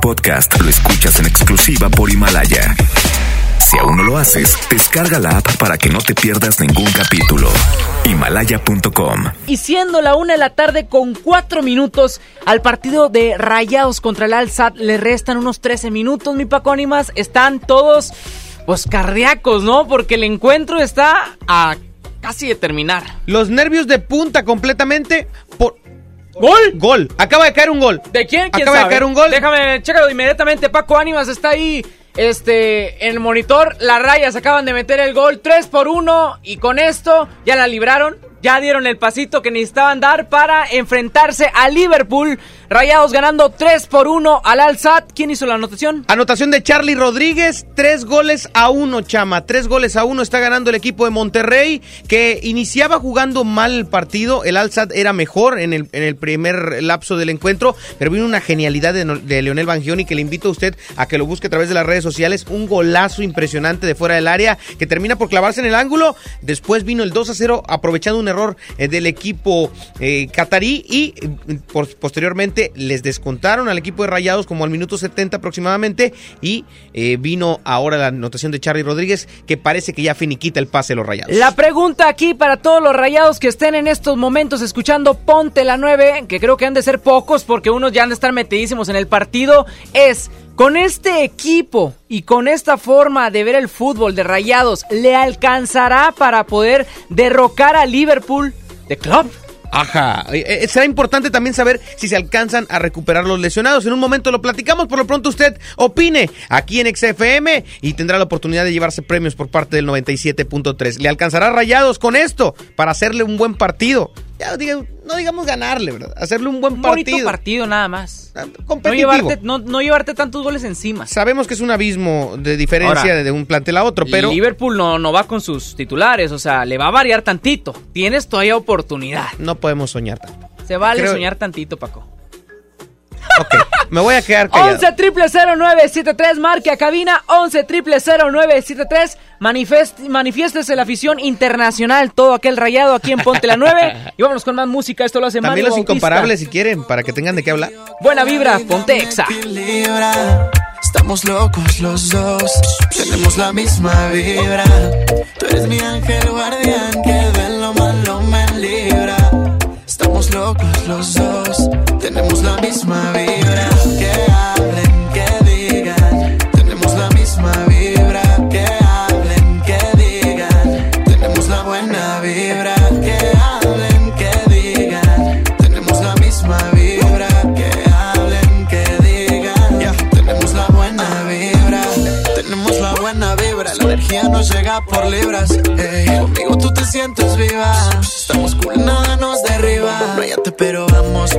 podcast lo escuchas en exclusiva por Himalaya. Si aún no lo haces, descarga la app para que no te pierdas ningún capítulo. Himalaya.com. Y siendo la una de la tarde con cuatro minutos, al partido de Rayados contra el Alsat le restan unos 13 minutos, mi Pacónimas. Están todos, pues, cardíacos, ¿no? Porque el encuentro está a casi de terminar. Los nervios de punta completamente por... ¿Gol? Gol. Acaba de caer un gol. ¿De quién? ¿Quién Acaba de caer un gol. Déjame, chécalo inmediatamente. Paco Ánimas está ahí. Este, en el monitor, las rayas acaban de meter el gol 3 por 1 y con esto ya la libraron, ya dieron el pasito que necesitaban dar para enfrentarse a Liverpool. Rayados ganando 3 por 1 al Al-Sad. ¿Quién hizo la anotación? Anotación de Charlie Rodríguez, tres goles a uno, chama. Tres goles a uno está ganando el equipo de Monterrey, que iniciaba jugando mal el partido. El Alzad era mejor en el, en el primer lapso del encuentro, pero vino una genialidad de, Leonel Bangioni que le invito a usted a que lo busque a través de las redes sociales. Un golazo impresionante de fuera del área que termina por clavarse en el ángulo. Después vino el 2 a 0, aprovechando un error eh, del equipo eh, catarí y eh, posteriormente les descontaron al equipo de Rayados como al minuto 70 aproximadamente y eh, vino ahora la anotación de Charlie Rodríguez que parece que ya finiquita el pase de los Rayados. La pregunta aquí para todos los rayados que estén en estos momentos escuchando Ponte la 9, que creo que han de ser pocos porque unos ya han de estar metidísimos en el partido, es, con este equipo y con esta forma de ver el fútbol de rayados, ¿le alcanzará para poder derrocar a Liverpool de club? Ajá, Eh, eh, será importante también saber si se alcanzan a recuperar los lesionados. En un momento lo platicamos, por lo pronto usted opine aquí en XFM y tendrá la oportunidad de llevarse premios por parte del 97.3. ¿Le alcanzará rayados con esto para hacerle un buen partido? Ya diga- no digamos ganarle, ¿verdad? Hacerle un buen Un partido. partido nada más. Ah, No llevarte, no, no llevarte tantos goles encima. Sabemos que es un abismo de diferencia Ahora, de un plantel a otro, pero Liverpool no, no va con sus titulares, o sea, le va a variar tantito. Tienes todavía oportunidad. no podemos soñar tanto. Se vale Creo- soñar tantito, Paco. Ok, me voy a quedar callado. 11 triple 0973 marque a cabina 11 triple 0973 manifest, manifiéstese la afición internacional todo aquel rayado aquí en Ponte la 9 y vámonos con más música esto lo hace También Mario los Bautista. incomparables si quieren, para que tengan de qué hablar. buena vibra Ponte Exa. Estamos locos los dos, tenemos la misma vibra. Tú eres mi ángel guardián que de lo malo me libra. Estamos locos los dos, tenemos la misma vibra. Que hablen, que digan, tenemos la misma vibra. Que hablen, que digan, tenemos la buena vibra. Que hablen, que digan, tenemos la misma vibra. Que hablen, que digan, tenemos la buena vibra. Tenemos la buena vibra, la energía nos llega por libras. ey. Conmigo tú te sientes viva. Estamos cool, nada nos derriba. Váyate, pero vamos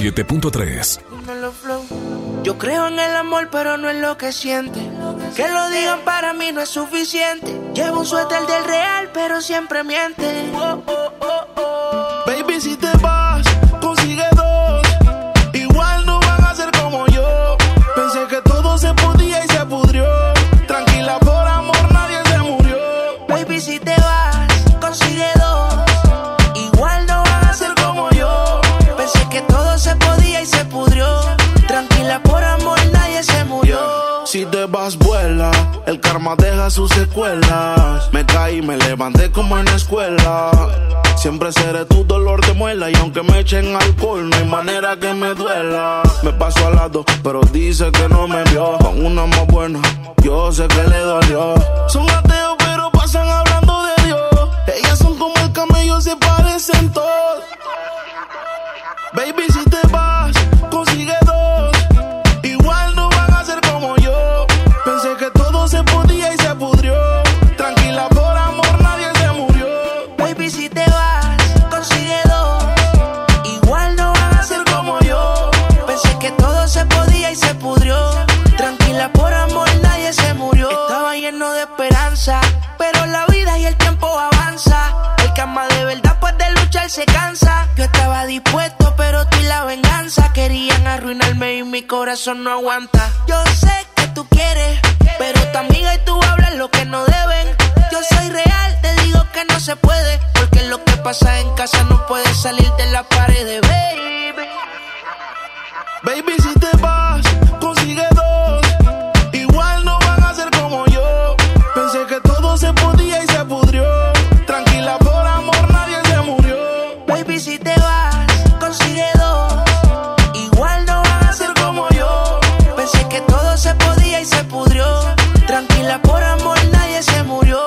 97.3. Yo creo en el amor, pero no en lo que siente. Que lo digan para mí no es suficiente. Llevo un suéter del real, pero siempre miente. Baby, si te vas, consigue dos. Igual no van a ser como yo. Pensé que todo se podía y se pudrió. Tranquila, por amor nadie se murió.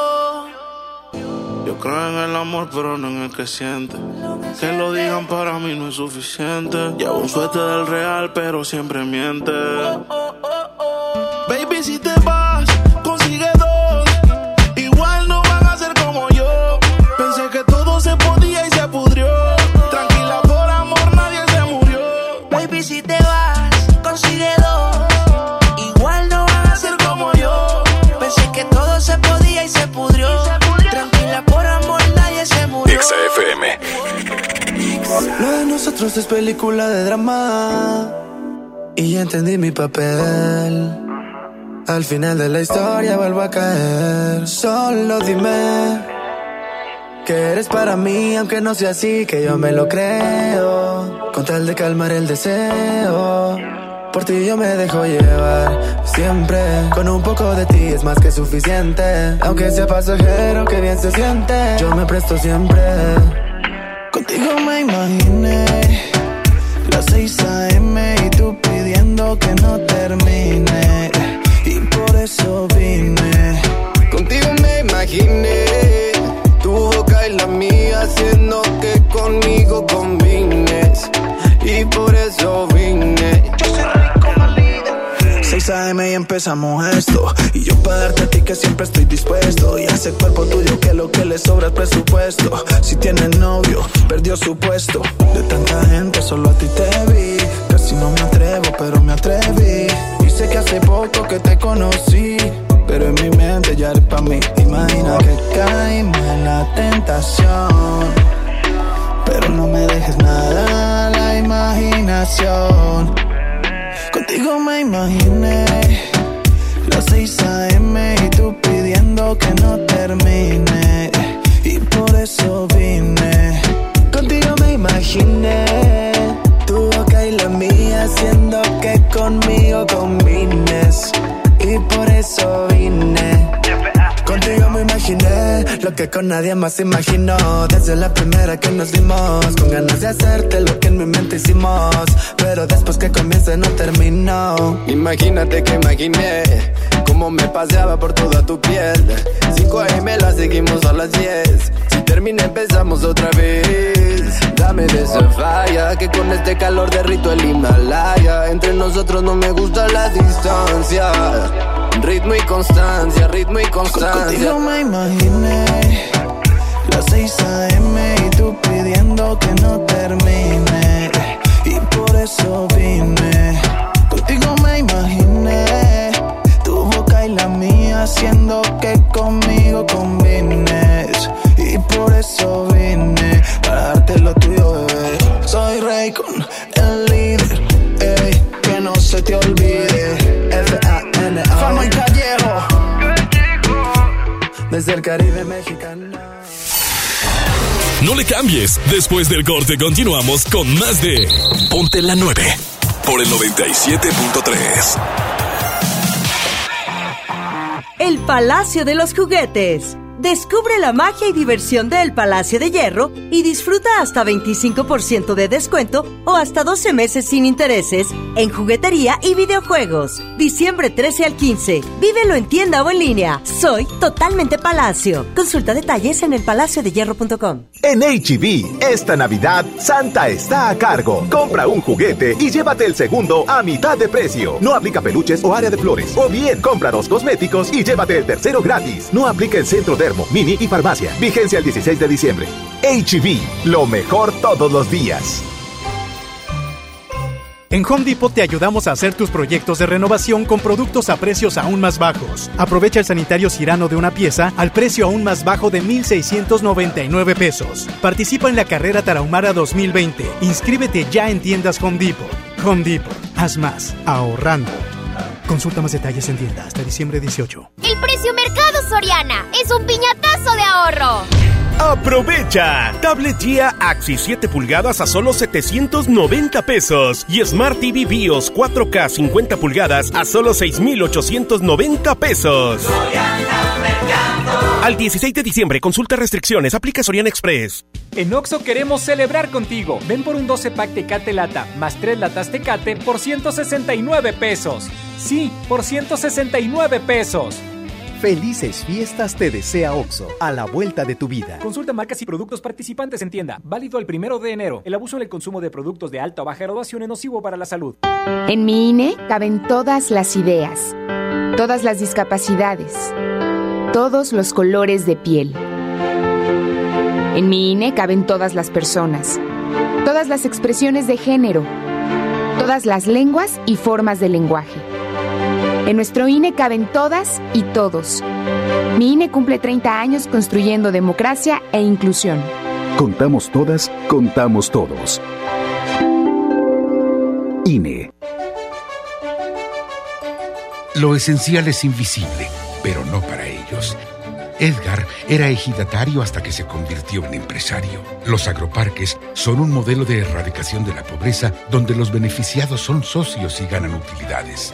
Yo creo en el amor, pero no en el que siente. Que lo digan para mí no es suficiente. Llevo un suerte del real, pero siempre miente. Baby, si te nosotros es película de drama. Y ya entendí mi papel. Al final de la historia vuelvo a caer. Solo dime que eres para mí, aunque no sea así, que yo me lo creo. Con tal de calmar el deseo. Por ti yo me dejo llevar siempre. Con un poco de ti es más que suficiente. Aunque sea pasajero, que bien se siente. Yo me presto siempre. Contigo me imaginé las 6 a.m. y tú pidiendo que no termine. Y por eso vine. Contigo me imaginé tu boca y la mía haciendo que conmigo combines. Y por eso vine. 6 a.m. y empezamos esto. Y yo para darte a ti que siempre estoy dispuesto. Y ese cuerpo tuyo que lo que le sobra es presupuesto. Si tienes novio, perdió su puesto. De tanta gente, solo a ti te vi. Casi no me atrevo, pero me atreví. Y sé que hace poco que te conocí. Pero en mi mente ya eres pa' mí. Imagina que caímos en la tentación. Pero no me dejes nada a la imaginación. Contigo me imaginé las 6 a.m. y tú pidiendo que no termine. Y por eso vine. Contigo me imaginé tu boca y la mía haciendo que conmigo combines. Y por eso vine. Imaginé lo que con nadie más imaginó. Desde la primera que nos vimos, con ganas de hacerte lo que en mi mente hicimos. Pero después que comience no terminó. Imagínate que imaginé cómo me paseaba por toda tu piel. 5 AM la seguimos a las 10. Si termina empezamos otra vez. Dame de esa falla que con este calor derrito el Himalaya. Entre nosotros no me gusta la distancia. Ritmo y constancia, ritmo y constancia. Contigo me imaginé las 6 a.m. y tú pidiendo que no termine. Y por eso vine. Contigo me imaginé tu boca y la mía haciendo que conmigo combines. Y por eso vine para darte lo tuyo, bebé. Soy Raycon, el líder. Que no se te olvide. Desde el Caribe mexicano. No le cambies. Después del corte continuamos con más de Ponte la 9 por el 97.3. el Palacio de los Juguetes. Descubre la magia y diversión del Palacio de Hierro y disfruta hasta 25% de descuento o hasta 12 meses sin intereses en juguetería y videojuegos. Diciembre 13 al 15. Vívelo en tienda o en línea. Soy totalmente Palacio. Consulta detalles en elpalaciodehierro.com. En HB, e esta Navidad, Santa está a cargo. Compra un juguete y llévate el segundo a mitad de precio. No aplica peluches o área de flores. O bien, compra dos cosméticos y llévate el tercero gratis. No aplica el centro de mini y farmacia. Vigencia el 16 de diciembre. HB, lo mejor todos los días. En Home Depot te ayudamos a hacer tus proyectos de renovación con productos a precios aún más bajos. Aprovecha el sanitario Cirano de una pieza al precio aún más bajo de 1,699 pesos. Participa en la carrera Tarahumara 2020. Inscríbete ya en tiendas Home Depot. Home Depot, haz más, ahorrando. Consulta más detalles en tienda hasta diciembre 18. El precio Mercado Soriana es un piñatazo de ahorro. Aprovecha. Tablet GIA Axis 7 pulgadas a solo 790 pesos y Smart TV BIOS 4K 50 pulgadas a solo 6890 pesos. Al 16 de diciembre, consulta restricciones, aplica Soriana Express. En Oxo queremos celebrar contigo. Ven por un 12 pack Tecate Lata más 3 latas Tecate por 169 pesos. Sí, por 169 pesos. Felices fiestas te desea OXO, a la vuelta de tu vida. Consulta marcas y productos participantes en tienda. Válido el primero de enero. El abuso en el consumo de productos de alta o baja graduación es nocivo para la salud. En mi INE caben todas las ideas, todas las discapacidades, todos los colores de piel. En mi INE caben todas las personas, todas las expresiones de género, todas las lenguas y formas de lenguaje. En nuestro INE caben todas y todos. Mi INE cumple 30 años construyendo democracia e inclusión. Contamos todas, contamos todos. INE. Lo esencial es invisible, pero no para ellos. Edgar era ejidatario hasta que se convirtió en empresario. Los agroparques son un modelo de erradicación de la pobreza donde los beneficiados son socios y ganan utilidades.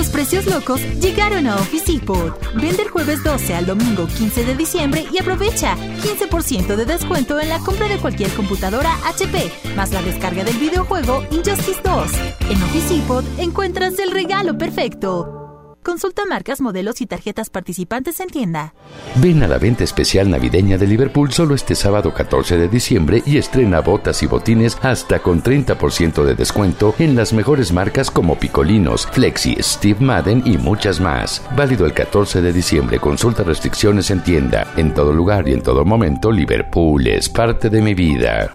Los precios locos llegaron a Office Depot. Vende el jueves 12 al domingo 15 de diciembre y aprovecha 15% de descuento en la compra de cualquier computadora HP, más la descarga del videojuego Injustice 2. En Office Depot encuentras el regalo perfecto. Consulta marcas, modelos y tarjetas participantes en tienda. Ven a la venta especial navideña de Liverpool solo este sábado 14 de diciembre y estrena botas y botines hasta con 30% de descuento en las mejores marcas como Picolinos, Flexi, Steve Madden y muchas más. Válido el 14 de diciembre. Consulta restricciones en tienda. En todo lugar y en todo momento, Liverpool es parte de mi vida.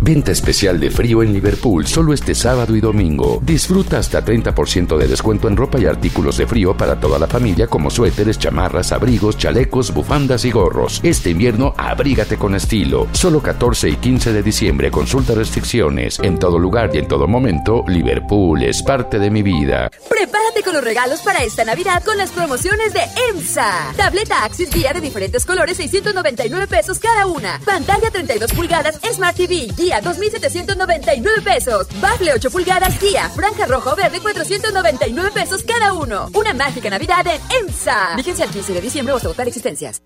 Venta especial de frío en Liverpool solo este sábado y domingo. Disfruta hasta 30% de descuento en ropa y artículos de frío para toda la familia como suéteres, chamarras, abrigos, chalecos, bufandas y gorros. Este invierno abrígate con estilo. Solo 14 y 15 de diciembre. Consulta restricciones. En todo lugar y en todo momento, Liverpool es parte de mi vida. Prepárate con los regalos para esta Navidad con las promociones de EMSA. Tableta Axis Guía de diferentes colores, 699 pesos cada una. Pantalla 32 pulgadas, Smart TV, guía 2,799 pesos. Bafle 8 pulgadas guía. Franja rojo verde 499 pesos cada uno. Una mágica Navidad en EMSA. Vigencia al 15 de diciembre o hasta agotar existencias.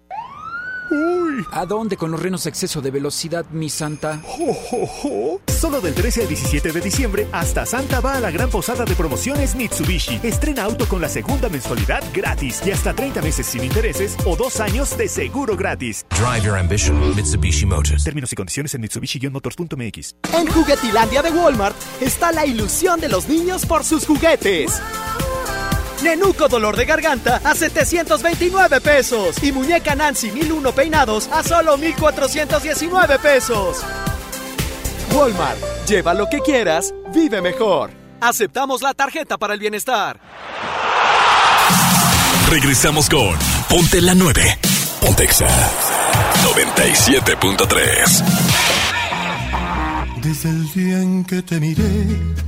Uy. ¿A dónde con los renos exceso de velocidad, mi santa? Solo del 13 al 17 de diciembre, hasta Santa va a la gran posada de promociones Mitsubishi. Estrena auto con la segunda mensualidad gratis y hasta 30 meses sin intereses o dos años de seguro gratis. Drive your ambition, Mitsubishi Motors. Términos y condiciones en Mitsubishi-motors.mx. En Juguetilandia de Walmart está la ilusión de los niños por sus juguetes. Nenuco dolor de garganta a 729 pesos. Y muñeca Nancy 1001 peinados a solo 1419 pesos. Walmart, lleva lo que quieras, vive mejor. Aceptamos la tarjeta para el bienestar. Regresamos con Ponte la 9. Pontexa 97.3. Desde el día en que te miré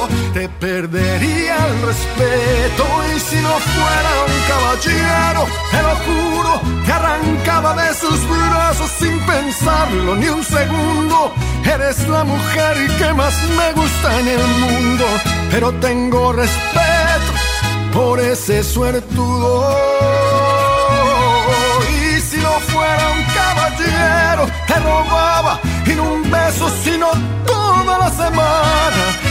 te perdería el respeto. Y si no fuera un caballero, te lo juro, te arrancaba de sus brazos sin pensarlo ni un segundo Eres la mujer que más me gusta en el mundo, pero tengo respeto por ese suertudo. Y si no fuera un caballero, te robaba y un beso, sino toda la semana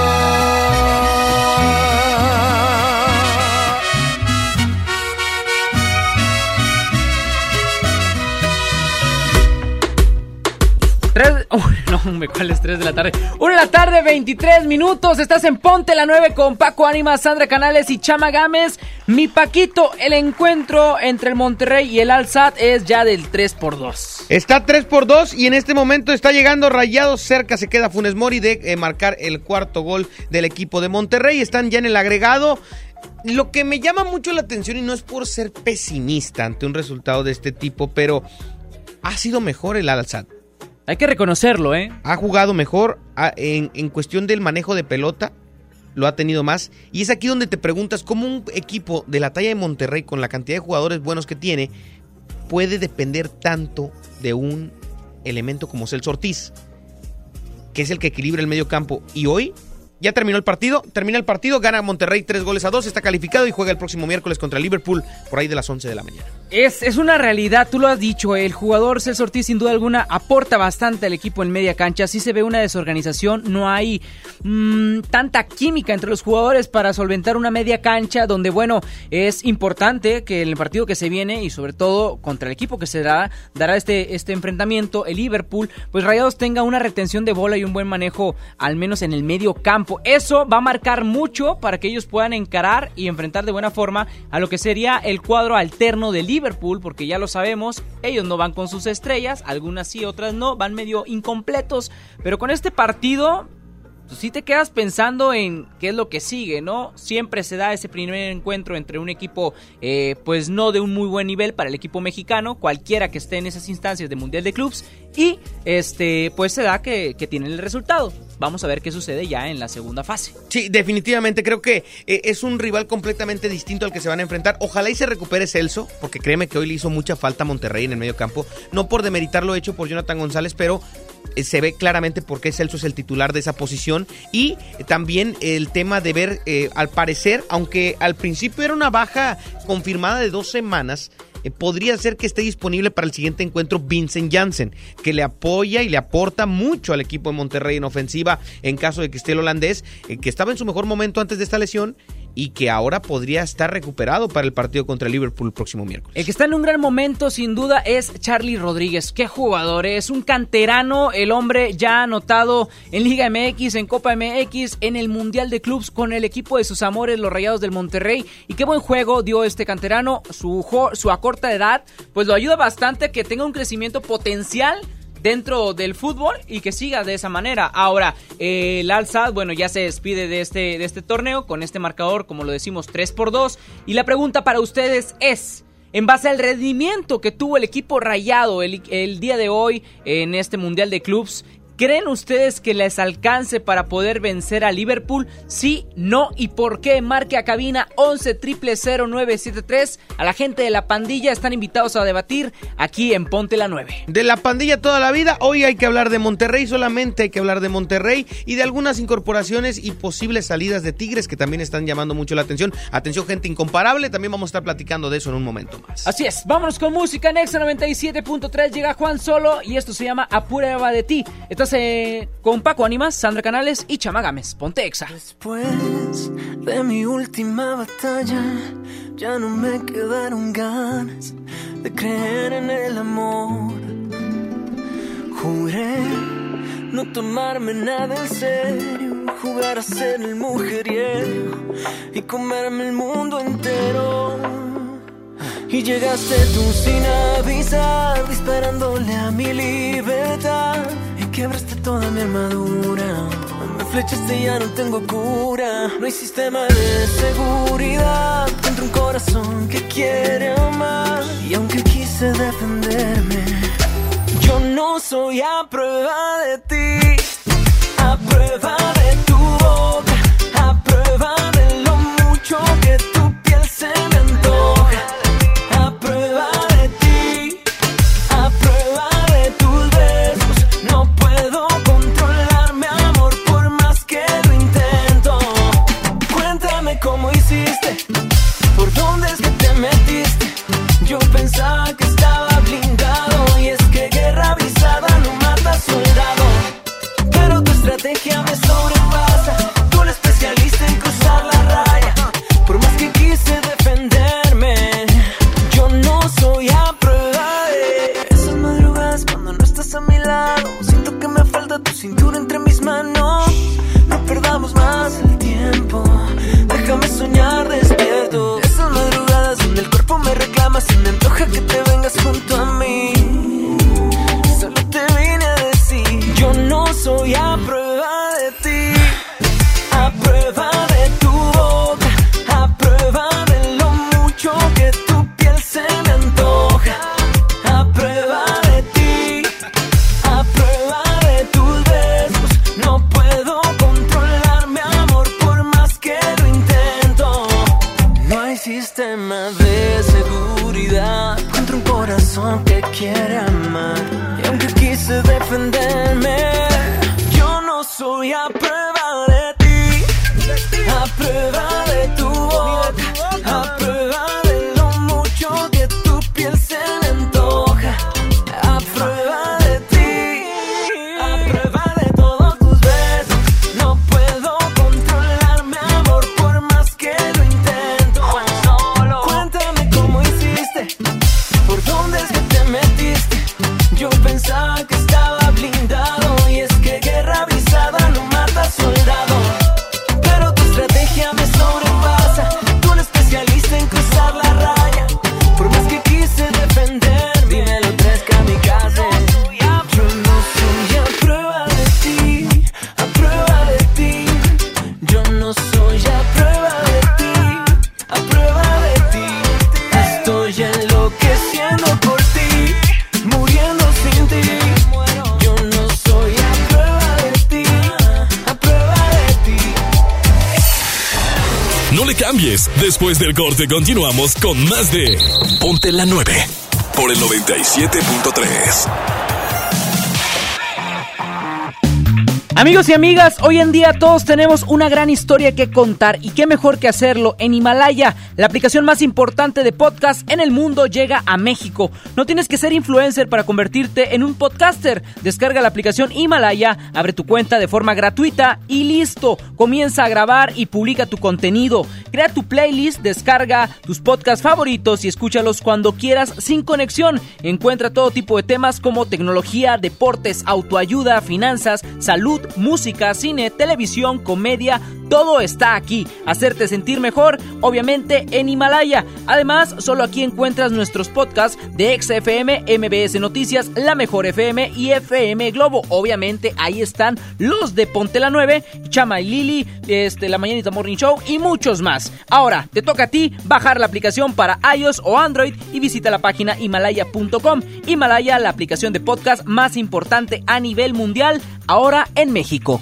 No, me cuál es 3 de la tarde. 1 de la tarde, 23 minutos. Estás en Ponte la 9 con Paco Anima, Sandra Canales y Chama Gámez. Mi Paquito, el encuentro entre el Monterrey y el Alsat es ya del 3 por 2 Está 3 por 2 y en este momento está llegando Rayados cerca. Se queda Funes Mori de eh, marcar el cuarto gol del equipo de Monterrey. Están ya en el agregado. Lo que me llama mucho la atención y no es por ser pesimista ante un resultado de este tipo, pero ha sido mejor el Alsat. Hay que reconocerlo, ¿eh? Ha jugado mejor en, en, cuestión del manejo de pelota, lo ha tenido más. Y es aquí donde te preguntas cómo un equipo de la talla de Monterrey, con la cantidad de jugadores buenos que tiene, puede depender tanto de un elemento como Celso Ortiz. que es el que equilibra el medio campo. Y hoy ya terminó el partido, termina el partido, gana Monterrey tres goles a dos, está calificado y juega el próximo miércoles contra Liverpool por ahí de las 11 de la mañana. Es, es una realidad, tú lo has dicho, el jugador Celso Ortiz sin duda alguna aporta bastante al equipo en media cancha, sí se ve una desorganización, no hay mmm, tanta química entre los jugadores para solventar una media cancha donde bueno, es importante que en el partido que se viene y sobre todo contra el equipo que se dará, dará este, este enfrentamiento, el Liverpool, pues Rayados tenga una retención de bola y un buen manejo al menos en el medio campo. Eso va a marcar mucho para que ellos puedan encarar y enfrentar de buena forma a lo que sería el cuadro alterno de Liverpool, porque ya lo sabemos, ellos no van con sus estrellas, algunas sí, otras no, van medio incompletos, pero con este partido si sí te quedas pensando en qué es lo que sigue, ¿no? Siempre se da ese primer encuentro entre un equipo, eh, pues no de un muy buen nivel para el equipo mexicano, cualquiera que esté en esas instancias de Mundial de Clubs, y este, pues se da que, que tienen el resultado. Vamos a ver qué sucede ya en la segunda fase. Sí, definitivamente creo que eh, es un rival completamente distinto al que se van a enfrentar. Ojalá y se recupere Celso, porque créeme que hoy le hizo mucha falta a Monterrey en el medio campo. No por demeritar lo hecho por Jonathan González, pero eh, se ve claramente por qué Celso es el titular de esa posición y también el tema de ver, eh, al parecer, aunque al principio era una baja confirmada de dos semanas, eh, podría ser que esté disponible para el siguiente encuentro Vincent Janssen, que le apoya y le aporta mucho al equipo de Monterrey en ofensiva en caso de que esté el holandés, que estaba en su mejor momento antes de esta lesión y que ahora podría estar recuperado para el partido contra el Liverpool el próximo miércoles. El que está en un gran momento, sin duda, es Charlie Rodríguez. Qué jugador, es un canterano, el hombre ya anotado en Liga MX, en Copa MX, en el Mundial de Clubs con el equipo de sus amores, los Rayados del Monterrey. Y qué buen juego dio este canterano, su, su a corta edad, pues lo ayuda bastante que tenga un crecimiento potencial dentro del fútbol y que siga de esa manera. Ahora, eh, el Alzad, bueno, ya se despide de este, de este torneo con este marcador, como lo decimos, 3 por 2. Y la pregunta para ustedes es... En base al rendimiento que tuvo el equipo rayado el, el día de hoy en este Mundial de Clubs, ¿Creen ustedes que les alcance para poder vencer a Liverpool? Sí, no y por qué. Marque a cabina 11 0973. A la gente de la pandilla están invitados a debatir aquí en Ponte la 9. De la pandilla toda la vida, hoy hay que hablar de Monterrey, solamente hay que hablar de Monterrey y de algunas incorporaciones y posibles salidas de Tigres que también están llamando mucho la atención. Atención, gente incomparable, también vamos a estar platicando de eso en un momento más. Así es, vámonos con música. Nexa 97.3 llega Juan Solo y esto se llama A prueba de ti. Entonces, con Paco Animas, Sandra Canales y Chamagames. Ponte Exa. Después de mi última batalla, ya no me quedaron ganas de creer en el amor. Juré no tomarme nada en serio, jugar a ser el mujeriego y comerme el mundo entero. Y llegaste tú sin avisar, disparándole a mi libertad. Quebraste toda mi armadura. Me flechaste y ya no tengo cura. No hay sistema de seguridad contra un corazón que quiere amar. Y aunque quise defenderme, yo no soy a prueba de ti. A prueba de tu corte continuamos con más de Ponte la 9 por el 97.3. Amigos y amigas, hoy en día todos tenemos una gran historia que contar y qué mejor que hacerlo en Himalaya, la aplicación más importante de podcast en el mundo llega a México. No tienes que ser influencer para convertirte en un podcaster. Descarga la aplicación Himalaya, abre tu cuenta de forma gratuita y listo. Comienza a grabar y publica tu contenido. Crea tu playlist, descarga tus podcasts favoritos y escúchalos cuando quieras sin conexión. Encuentra todo tipo de temas como tecnología, deportes, autoayuda, finanzas, salud, música, cine, televisión, comedia, todo está aquí. Hacerte sentir mejor, obviamente, en Himalaya. Además, solo aquí encuentras nuestros podcasts de XFM, MBS Noticias, La Mejor FM y FM Globo. Obviamente, ahí están los de Ponte la 9, Chama y Lili, este, La Mañanita Morning Show y muchos más. Ahora, te toca a ti bajar la aplicación para iOS o Android y visita la página himalaya.com. Himalaya, la aplicación de podcast más importante a nivel mundial, ahora en México.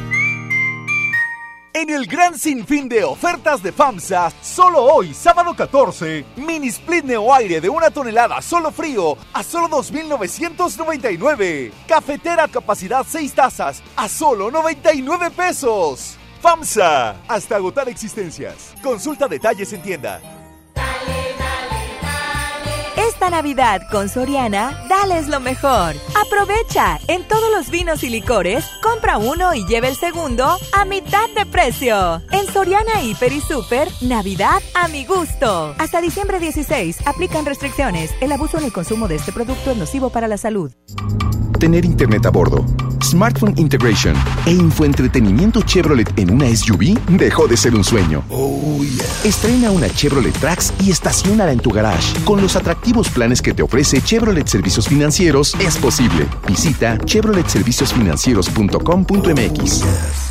En el gran sinfín de ofertas de FAMSA, solo hoy, sábado 14, mini split neo aire de una tonelada solo frío a solo 2.999. Cafetera capacidad 6 tazas a solo 99 pesos. FAMSA, hasta agotar existencias. Consulta detalles en tienda. Esta Navidad con Soriana, dales lo mejor. Aprovecha en todos los vinos y licores, compra uno y lleve el segundo a mitad de precio. En Soriana Hiper y Super, Navidad a mi gusto. Hasta diciembre 16, aplican restricciones. El abuso en el consumo de este producto es nocivo para la salud. Tener internet a bordo, smartphone integration e infoentretenimiento Chevrolet en una SUV dejó de ser un sueño. Estrena una Chevrolet Trax y estaciónala en tu garage. Con los atractivos planes que te ofrece Chevrolet Servicios Financieros, es posible. Visita chevroletserviciosfinancieros.com.mx.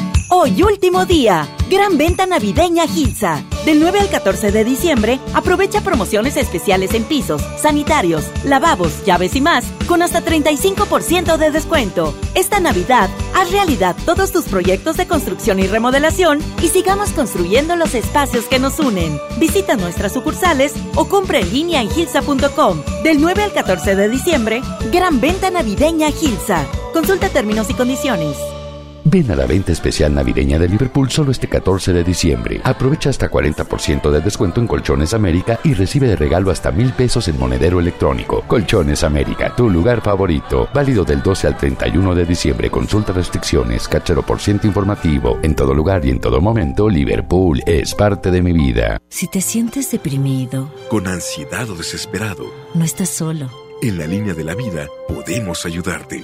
Hoy último día. Gran venta navideña Gilsa. Del 9 al 14 de diciembre, aprovecha promociones especiales en pisos, sanitarios, lavabos, llaves y más, con hasta 35% de descuento. Esta Navidad, haz realidad todos tus proyectos de construcción y remodelación y sigamos construyendo los espacios que nos unen. Visita nuestras sucursales o compra en línea en gilsa.com. Del 9 al 14 de diciembre, gran venta navideña Gilsa. Consulta términos y condiciones. Ven a la venta especial navideña de Liverpool solo este 14 de diciembre. Aprovecha hasta 40% de descuento en Colchones América y recibe de regalo hasta mil pesos en monedero electrónico. Colchones América, tu lugar favorito. Válido del 12 al 31 de diciembre. Consulta restricciones, cachero por ciento informativo. En todo lugar y en todo momento, Liverpool es parte de mi vida. Si te sientes deprimido, con ansiedad o desesperado, no estás solo. En la línea de la vida podemos ayudarte.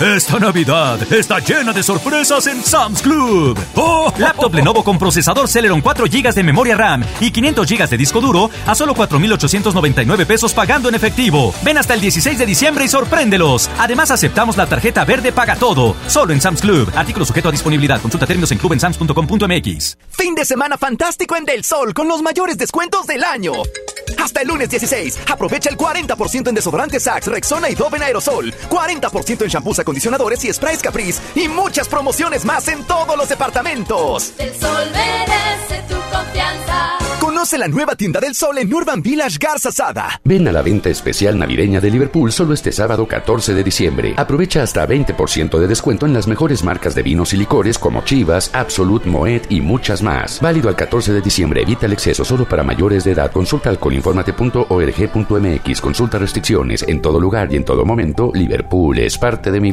Esta Navidad está llena de sorpresas en Sam's Club. ¡Oh! Laptop Lenovo con procesador Celeron 4 GB de memoria RAM y 500 GB de disco duro a solo 4,899 pesos pagando en efectivo. Ven hasta el 16 de diciembre y sorpréndelos. Además, aceptamos la tarjeta verde Paga Todo. Solo en Sam's Club. Artículo sujeto a disponibilidad. Consulta términos en clubensams.com.mx. Fin de semana fantástico en Del Sol con los mayores descuentos del año. Hasta el lunes 16, aprovecha el 40% en desodorantes Sax, Rexona y Dove en aerosol, 40% en shampoos, acondicionadores y sprays Caprice y muchas promociones más en todos los departamentos. El sol merece tu confianza. Conoce la nueva tienda del sol en Urban Village Garza Sada. Ven a la venta especial navideña de Liverpool solo este sábado 14 de diciembre. Aprovecha hasta 20% de descuento en las mejores marcas de vinos y licores como Chivas, Absolut, Moet y muchas más. Válido al 14 de diciembre. Evita el exceso solo para mayores de edad. Consulta alcoholinformate.org.mx. Consulta restricciones. En todo lugar y en todo momento, Liverpool es parte de mi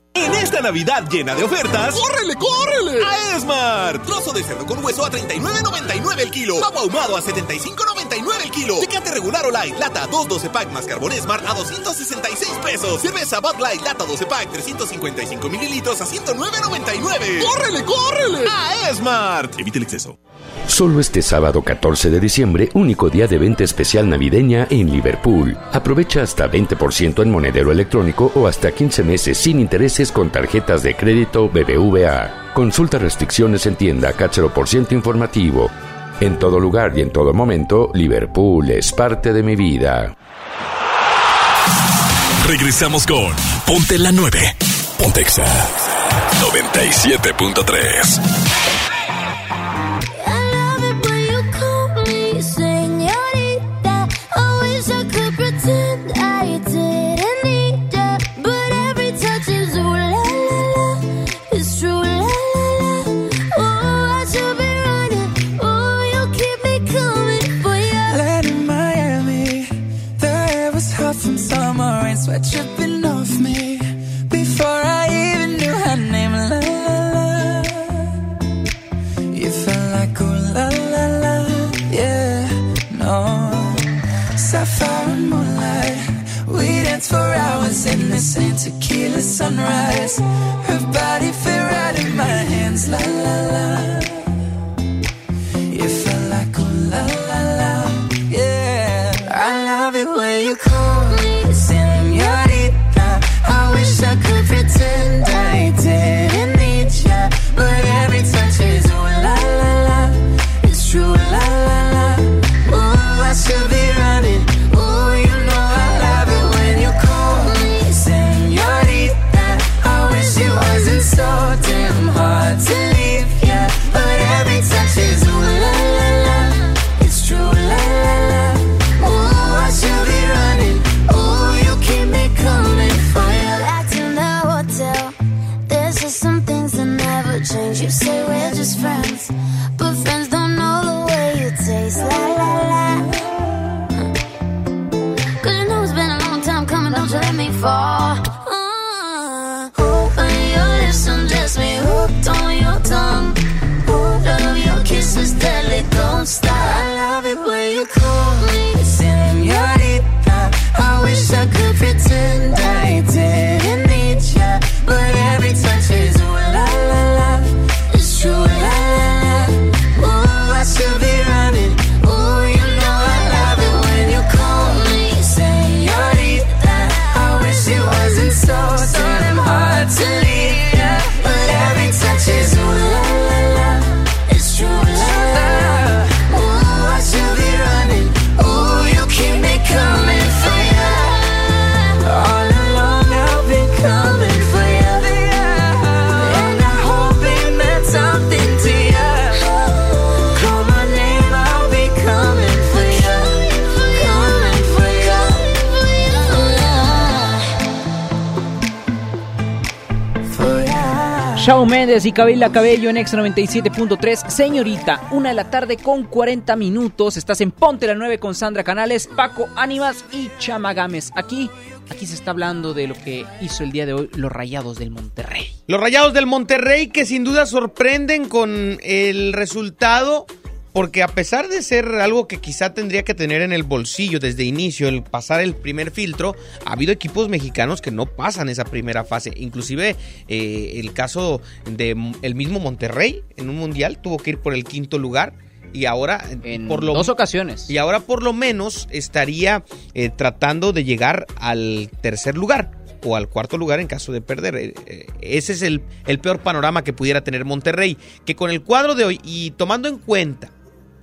En esta Navidad llena de ofertas, ¡córrele, córrele! A Esmar. Trozo de cerdo con hueso a 39.99 el kilo. Pavo ahumado a 75.99 el kilo. Tecate regular o light, lata 212 pack más carbón Esmar a 266 pesos. Cerveza Bud Light, lata 12 pack 355 mililitros a 109.99. ¡Córrele, córrele! A Esmart. Evite el exceso. Solo este sábado 14 de diciembre, único día de venta especial navideña en Liverpool. Aprovecha hasta 20% en monedero electrónico o hasta 15 meses sin intereses con tarjetas de crédito BBVA. Consulta restricciones en tienda Cachero por ciento informativo. En todo lugar y en todo momento, Liverpool es parte de mi vida. Regresamos con Ponte la 9. Pontexa 97.3. sweat dripping off me before I even knew her name. La la la, you felt like ooh la la la, yeah, no. Sapphire and moonlight, we danced for hours in the same tequila sunrise. Her body fit right in my hands, la la Y Cabela Cabello en X 97.3. Señorita, una de la tarde con 40 minutos. Estás en Ponte la 9 con Sandra Canales, Paco Ánimas y Chama Gámez. Aquí, aquí se está hablando de lo que hizo el día de hoy los Rayados del Monterrey. Los Rayados del Monterrey que sin duda sorprenden con el resultado porque a pesar de ser algo que quizá tendría que tener en el bolsillo desde inicio, el pasar el primer filtro, ha habido equipos mexicanos que no pasan esa primera fase. Inclusive eh, el caso de el mismo Monterrey en un mundial tuvo que ir por el quinto lugar y ahora en por lo, dos ocasiones y ahora por lo menos estaría eh, tratando de llegar al tercer lugar o al cuarto lugar en caso de perder. Eh, ese es el, el peor panorama que pudiera tener Monterrey, que con el cuadro de hoy y tomando en cuenta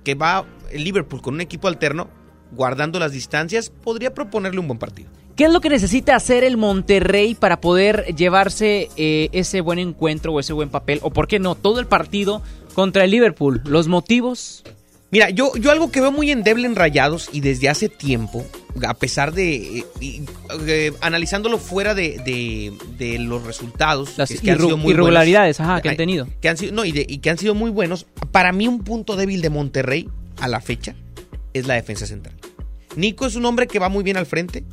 que va el Liverpool con un equipo alterno, guardando las distancias, podría proponerle un buen partido. ¿Qué es lo que necesita hacer el Monterrey para poder llevarse eh, ese buen encuentro o ese buen papel? O por qué no, todo el partido contra el Liverpool. ¿Los motivos? Mira, yo, yo algo que veo muy endeble en Rayados y desde hace tiempo, a pesar de, eh, analizándolo fuera de, los resultados, las que, han sido muy irregularidades que han tenido. Que han sido, no, y, y que han sido muy buenos, para mí un punto débil de Monterrey a la fecha es la defensa central. Nico es un hombre que va muy bien al frente,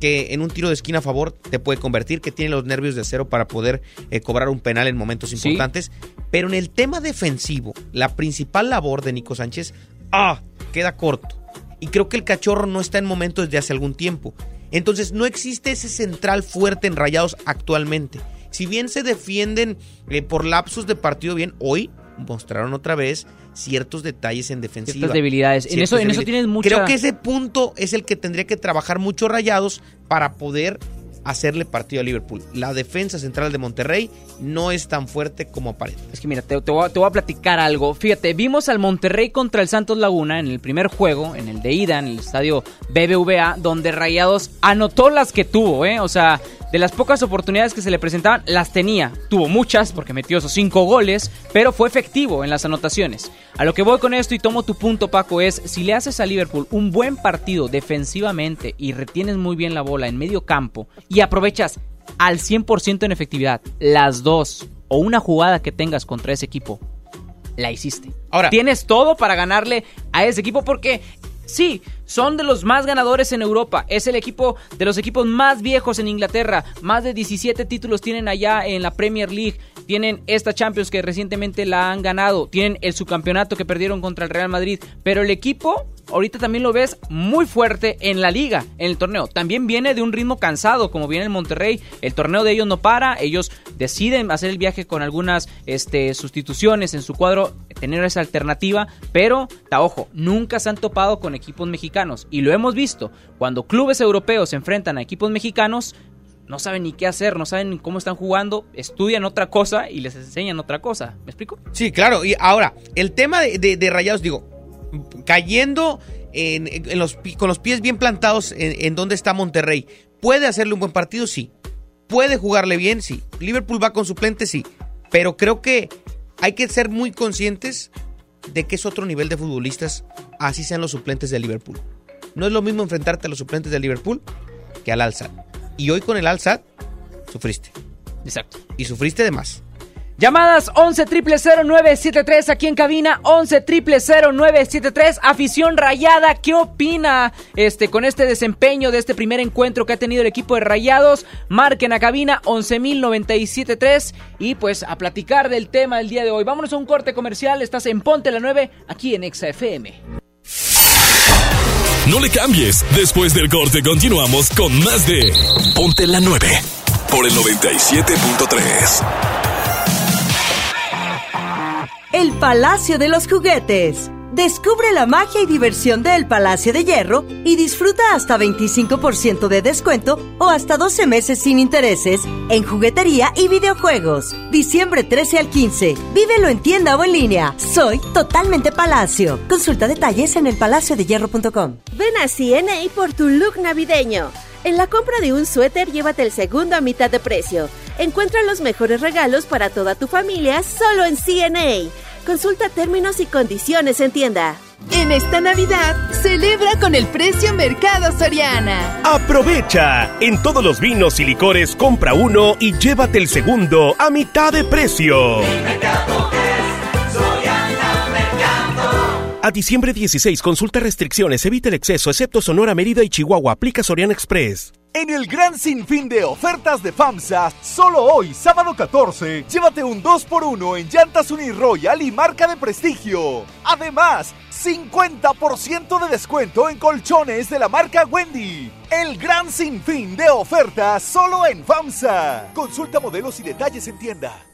que en un tiro de esquina a favor te puede convertir, que tiene los nervios de acero para poder eh, cobrar un penal en momentos importantes. Pero en el tema defensivo, la principal labor de Nico Sánchez, ah, queda corto. Y creo que el cachorro no está en momento desde hace algún tiempo. Entonces no existe ese central fuerte en Rayados actualmente. Si bien se defienden eh, por lapsos de partido bien, hoy mostraron otra vez ciertos detalles en defensiva. Ciertas debilidades. En eso, en eso tienes mucha... Creo que ese punto es el que tendría que trabajar mucho Rayados para poder hacerle partido a Liverpool. La defensa central de Monterrey no es tan fuerte como aparece. Es que mira, te, voy a, platicar algo. Fíjate, vimos al Monterrey contra el Santos Laguna en el primer juego, en el de ida, en el estadio BBVA, donde Rayados anotó las que tuvo, ¿eh? O sea, de las pocas oportunidades que se le presentaban, las tenía. Tuvo muchas porque metió esos cinco goles, pero fue efectivo en las anotaciones. A lo que voy con esto y tomo tu punto, Paco, es si le haces a Liverpool un buen partido defensivamente y retienes muy bien la bola en medio campo aprovechas al 100% en efectividad las dos o una jugada que tengas contra ese equipo, la hiciste. Ahora, tienes todo para ganarle a ese equipo porque Sí, son de los más ganadores en Europa. Es el equipo de los equipos más viejos en Inglaterra. Más de 17 títulos tienen allá en la Premier League. Tienen esta Champions que recientemente la han ganado. Tienen el subcampeonato que perdieron contra el Real Madrid. Pero el equipo ahorita también lo ves muy fuerte en la liga, en el torneo. También viene de un ritmo cansado, como viene el Monterrey. El torneo de ellos no para, ellos deciden hacer el viaje con algunas este, sustituciones en su cuadro, tener esa alternativa, pero, ta ojo, nunca se han topado con equipos mexicanos. Y lo hemos visto, cuando clubes europeos se enfrentan a equipos mexicanos, no saben ni qué hacer, no saben cómo están jugando, estudian otra cosa y les enseñan otra cosa. ¿Me explico? Sí, claro. Y ahora, el tema de Rayados, digo, cayendo en, los, con los pies bien plantados en, donde está Monterrey. ¿Puede hacerle un buen partido? Sí. ¿Puede jugarle bien? Sí. ¿Liverpool va con suplente? Sí. Pero creo que hay que ser muy conscientes de que es otro nivel de futbolistas, así sean los suplentes de Liverpool. No es lo mismo enfrentarte a los suplentes de Liverpool que al Alzad. Y hoy con el Alzad sufriste. Exacto. Y sufriste de más. Llamadas 11 0973 aquí en cabina 11 0973 afición rayada ¿qué opina este con este desempeño de este primer encuentro que ha tenido el equipo de Rayados? Marquen a cabina 11973 y pues a platicar del tema del día de hoy. Vámonos a un corte comercial, estás en Ponte la 9 aquí en Exa FM. No le cambies, después del corte continuamos con más de Ponte la 9 por el 97.3. El Palacio de los Juguetes. Descubre la magia y diversión del Palacio de Hierro y disfruta hasta 25% de descuento o hasta 12 meses sin intereses en juguetería y videojuegos. Diciembre 13 al 15. Vívelo en tienda o en línea. Soy totalmente Palacio. Consulta detalles en elpalaciodehierro.com. Ven a CNA por tu look navideño. En la compra de un suéter, llévate el segundo a mitad de precio. Encuentra los mejores regalos para toda tu familia solo en CNA. Consulta términos y condiciones en tienda. En esta Navidad, celebra con el precio Mercado Soriana. Aprovecha. En todos los vinos y licores, compra uno y llévate el segundo a mitad de precio. A diciembre 16, consulta restricciones, evita el exceso, excepto Sonora, Mérida y Chihuahua. Aplica Soriana Express. En el gran sinfín de ofertas de FAMSA, solo hoy, sábado 14, llévate un 2x1 en llantas Uniroyal y marca de prestigio. Además, 50% de descuento en colchones de la marca Wendy. El gran sinfín de ofertas solo en FAMSA. Consulta modelos y detalles en tienda.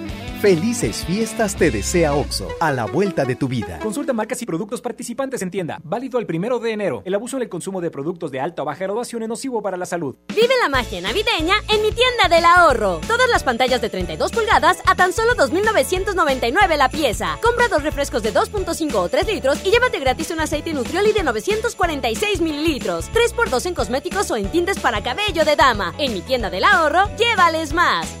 Felices fiestas te desea OXO, a la vuelta de tu vida. Consulta marcas y productos participantes en tienda. Válido el primero de enero. El abuso en el consumo de productos de alta o baja graduación es nocivo para la salud. Vive la magia navideña en mi tienda del ahorro. Todas las pantallas de 32 pulgadas a tan solo 2.999 la pieza. Compra dos refrescos de 2.5 o 3 litros y llévate gratis un aceite Nutrioli de 946 mililitros. 3x2 en cosméticos o en tintes para cabello de dama. En mi tienda del ahorro, llévales más.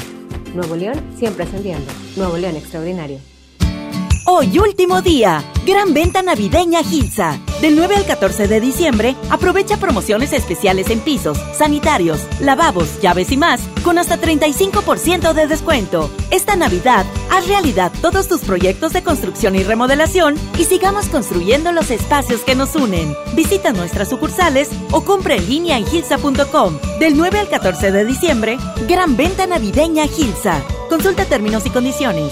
Nuevo León siempre ascendiendo. Nuevo León Extraordinario. Hoy último día, gran venta navideña Gilsa. Del 9 al 14 de diciembre, aprovecha promociones especiales en pisos, sanitarios, lavabos, llaves y más, con hasta 35% de descuento. Esta Navidad, haz realidad todos tus proyectos de construcción y remodelación y sigamos construyendo los espacios que nos unen. Visita nuestras sucursales o compra en línea en gilsa.com. Del 9 al 14 de diciembre, gran venta navideña Gilsa. Consulta términos y condiciones.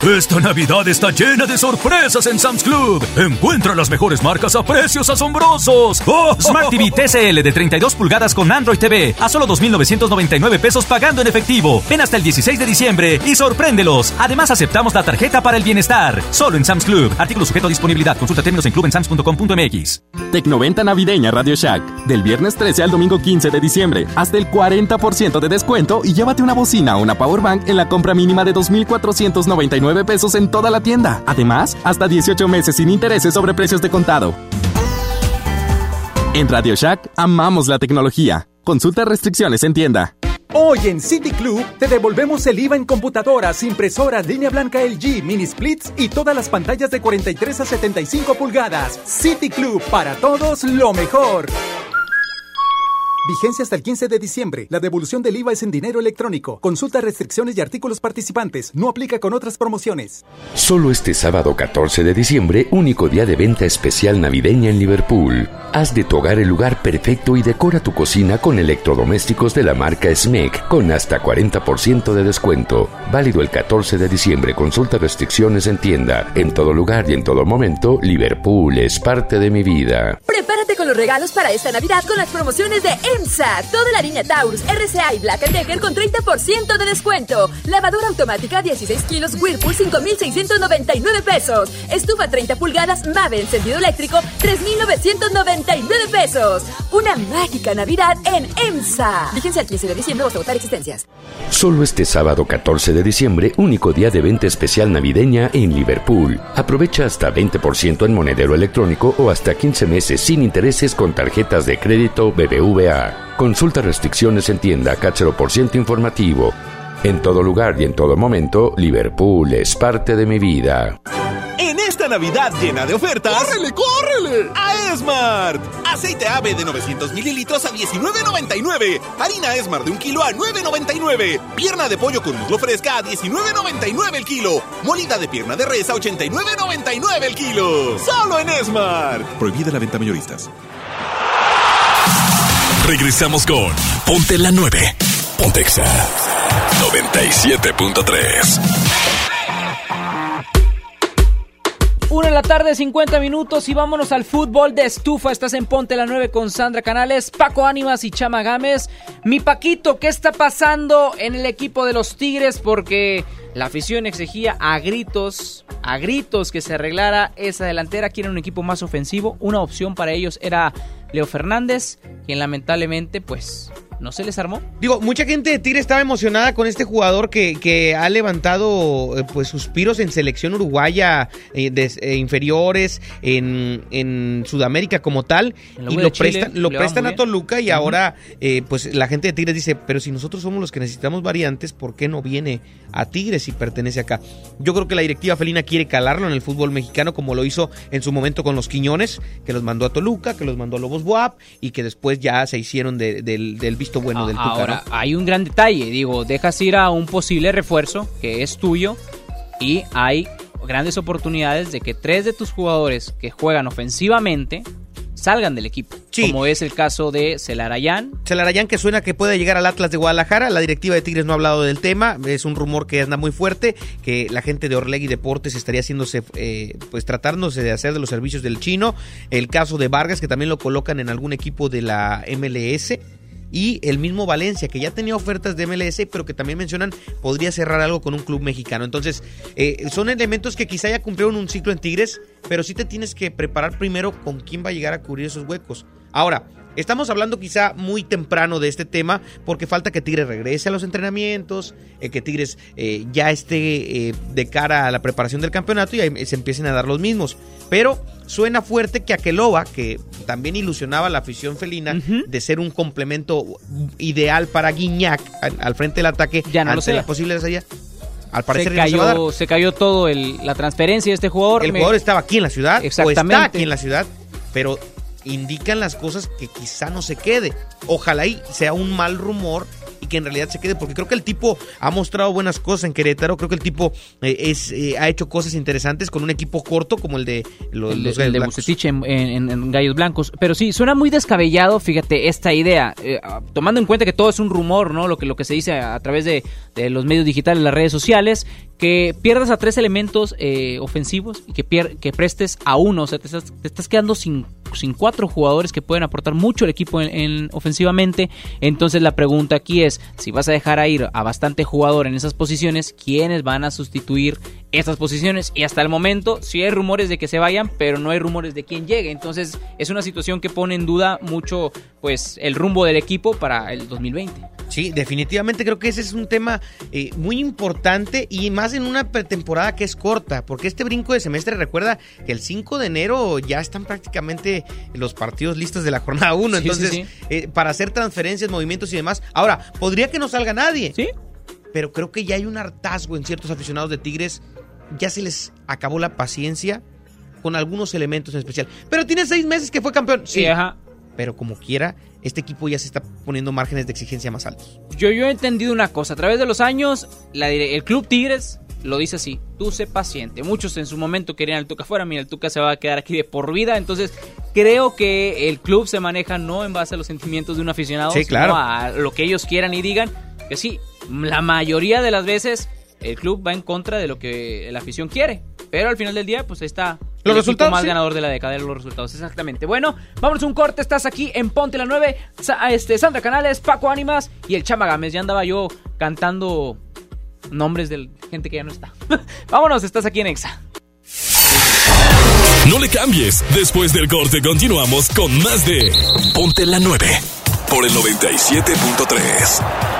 Esta Navidad está llena de sorpresas en Sam's Club. Encuentra las mejores marcas a precios asombrosos. ¡Oh! Smart TV TCL de 32 pulgadas con Android TV a solo 2.999 pesos pagando en efectivo. Ven hasta el 16 de diciembre y sorpréndelos. Además aceptamos la tarjeta para el bienestar. Solo en Sam's Club. Artículo sujeto a disponibilidad. Consulta términos en clubensams.com.mx. Tecnoventa navideña Radio Shack. Del viernes 13 al domingo 15 de diciembre. Hasta el 40% de descuento y llévate una bocina o una powerbank en la compra mínima de 2.499 pesos en toda la tienda. Además, hasta 18 meses sin intereses sobre precios de contado. En Radio Shack amamos la tecnología. Consulta restricciones en tienda. Hoy en City Club te devolvemos el IVA en computadoras, impresoras, línea blanca LG, mini splits y todas las pantallas de 43 a 75 pulgadas. City Club, para todos lo mejor. Vigencia hasta el 15 de diciembre. La devolución del IVA es en dinero electrónico. Consulta restricciones y artículos participantes. No aplica con otras promociones. Solo este sábado 14 de diciembre, único día de venta especial navideña en Liverpool. Haz de tu hogar el lugar perfecto y decora tu cocina con electrodomésticos de la marca SMEC con hasta 40% de descuento. Válido el 14 de diciembre. Consulta restricciones en tienda. En todo lugar y en todo momento, Liverpool es parte de mi vida. Prepárate con los regalos para esta Navidad con las promociones de EMSA. Toda la línea Taurus, RCA y Black Decker con 30% de descuento. Lavadora automática 16 kilos Whirlpool 5,699 pesos. Estufa 30 pulgadas Mave encendido eléctrico 3,999 pesos. Una mágica Navidad en EMSA. Vigencia al 15 de diciembre hasta agotar existencias. Solo este sábado 14 de diciembre, único día de venta especial navideña en Liverpool. Aprovecha hasta 20% en monedero electrónico o hasta 15 meses sin intereses con tarjetas de crédito BBVA. Consulta restricciones en tienda Cáchero por ciento informativo. En todo lugar y en todo momento, Liverpool es parte de mi vida. En esta Navidad llena de ofertas. ¡Córrele, córrele! A Esmart. Aceite ave de 900 mililitros a 19.99. Harina Esmart de un kilo a 9.99. Pierna de pollo con muslo fresca a 19.99 el kilo. Molida de pierna de res a 89.99 el kilo. Solo en Esmart. Prohibida la venta mayoristas. Regresamos con Ponte la 9. Pontexa 97.3. Una de la tarde, 50 minutos y vámonos al fútbol de estufa. Estás en Ponte la 9 con Sandra Canales, Paco Ánimas y Chama Gámez. Mi Paquito, ¿qué está pasando en el equipo de los Tigres? Porque la afición exigía a gritos, a gritos que se arreglara esa delantera. Quieren un equipo más ofensivo. Una opción para ellos era Leo Fernández, quien lamentablemente, pues, no se les armó. Digo, mucha gente de Tigre estaba emocionada con este jugador que, que ha levantado eh, pues suspiros en selección uruguaya eh, de eh, inferiores, en, en Sudamérica como tal, y lo Chile prestan, lo prestan a. Toluca y ahora eh, pues la gente de Tigres dice, pero si nosotros somos los que necesitamos variantes, ¿por qué no viene a Tigres y pertenece acá? Yo creo que la directiva felina quiere calarlo en el fútbol mexicano como lo hizo en su momento con los Quiñones, que los mandó a Toluca, que los mandó a Lobos Buap y que después ya se hicieron de- del, del visto bueno del Tuca, ¿no? Ahora, hay un gran detalle, digo, dejas ir a un posible refuerzo que es tuyo y hay grandes oportunidades de que tres de tus jugadores que juegan ofensivamente salgan del equipo, como es el caso de Celarayán. Celarayán que suena que puede llegar al Atlas de Guadalajara. La directiva de Tigres no ha hablado del tema. Es un rumor que anda muy fuerte, que la gente de Orlegui Deportes estaría haciéndose, eh, pues tratándose de hacer de los servicios del chino. El caso de Vargas, que también lo colocan en algún equipo de la MLS. Y el mismo Valencia, que ya tenía ofertas de MLS, pero que también mencionan podría cerrar algo con un club mexicano. Entonces, eh, son elementos que quizá ya cumplieron un ciclo en Tigres, pero sí te tienes que preparar primero con quién va a llegar a cubrir esos huecos. Ahora, Estamos hablando quizá muy temprano de este tema porque falta que Tigres regrese a los entrenamientos, eh, que Tigres eh, ya esté eh, de cara a la preparación del campeonato y ahí se empiecen a dar los mismos. Pero suena fuerte que Akeloba, que también ilusionaba a la afición felina de ser un complemento ideal para Guiñac al, al frente del ataque Ya no lo ante sé. las posibles allá. Al Se parecer no se cayó, se cayó todo el- la transferencia de este jugador. El Me- jugador estaba aquí en la ciudad o está Exactamente. aquí en la ciudad, pero indican las cosas que quizá no se quede. Ojalá y sea un mal rumor y que en realidad se quede, porque creo que el tipo ha mostrado buenas cosas en Querétaro, creo que el tipo eh, es eh, ha hecho cosas interesantes con un equipo corto como el de los, el, los de- el Gallos de Blancos. Bucetich en, en- en Gallos Blancos. Pero sí, suena muy descabellado, fíjate, esta idea. eh, ah, tomando en cuenta que todo es un rumor, ¿no? Lo que, lo que se dice a, a través de, de los medios digitales, las redes sociales, que pierdas a tres elementos eh, ofensivos y que, prestes a uno. O sea, te estás, te estás quedando sin, cuatro jugadores que pueden aportar mucho al equipo en- ofensivamente. Entonces la pregunta aquí es, si vas a dejar a ir a bastante jugador en esas posiciones, ¿quiénes van a sustituir estas posiciones? Y hasta el momento sí hay rumores de que se vayan, pero no hay rumores de quién llegue. Entonces es una situación que pone en duda mucho pues el rumbo del equipo para el 2020. Sí, definitivamente creo que ese es un tema eh, muy importante y más en una pretemporada que es corta, porque este brinco de semestre recuerda que el 5 de enero ya están prácticamente los partidos listos de la jornada 1, Sí, sí, entonces sí. eh, para hacer transferencias, movimientos y demás. Ahora, podría que no salga nadie. Sí. Pero creo que ya hay un hartazgo en ciertos aficionados de Tigres, ya se les acabó la paciencia con algunos elementos en especial. Pero tiene seis meses que fue campeón. Sí, Sí, ajá. Pero como quiera, este equipo ya se está poniendo márgenes de exigencia más altos. Yo, yo he entendido una cosa, a través de los años, la el Club Tigres lo dice así, tú sé paciente. Muchos en su momento querían al Tuca fuera, mira, el Tuca se va a quedar aquí de por vida, entonces creo que el club se maneja no en base a los sentimientos de un aficionado, Sí, sino claro. a lo que ellos quieran y digan, que sí, la mayoría de las veces el club va en contra de lo que la afición quiere, pero al final del día, pues ahí está. Los el resultados, más sí. ganador de la década, los resultados, exactamente. Bueno, vámonos a un corte, estás aquí en Ponte la 9, Sa- este, Sandra Canales, Paco Ánimas y el Chama Gámez. Ya andaba yo cantando nombres de gente que ya no está. vámonos, estás aquí en Exa. No le cambies. Después del corte continuamos con más de Ponte la 9 por el 97.3.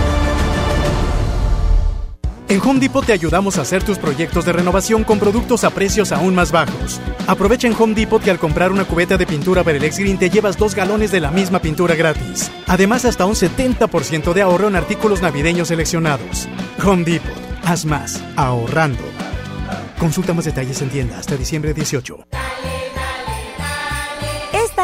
En Home Depot te ayudamos a hacer tus proyectos de renovación con productos a precios aún más bajos. Aprovecha en Home Depot que al comprar una cubeta de pintura Berelex Green te llevas dos galones de la misma pintura gratis. Además, hasta un 70% de ahorro en artículos navideños seleccionados. Home Depot, haz más, ahorrando. Consulta más detalles en tienda hasta diciembre 18.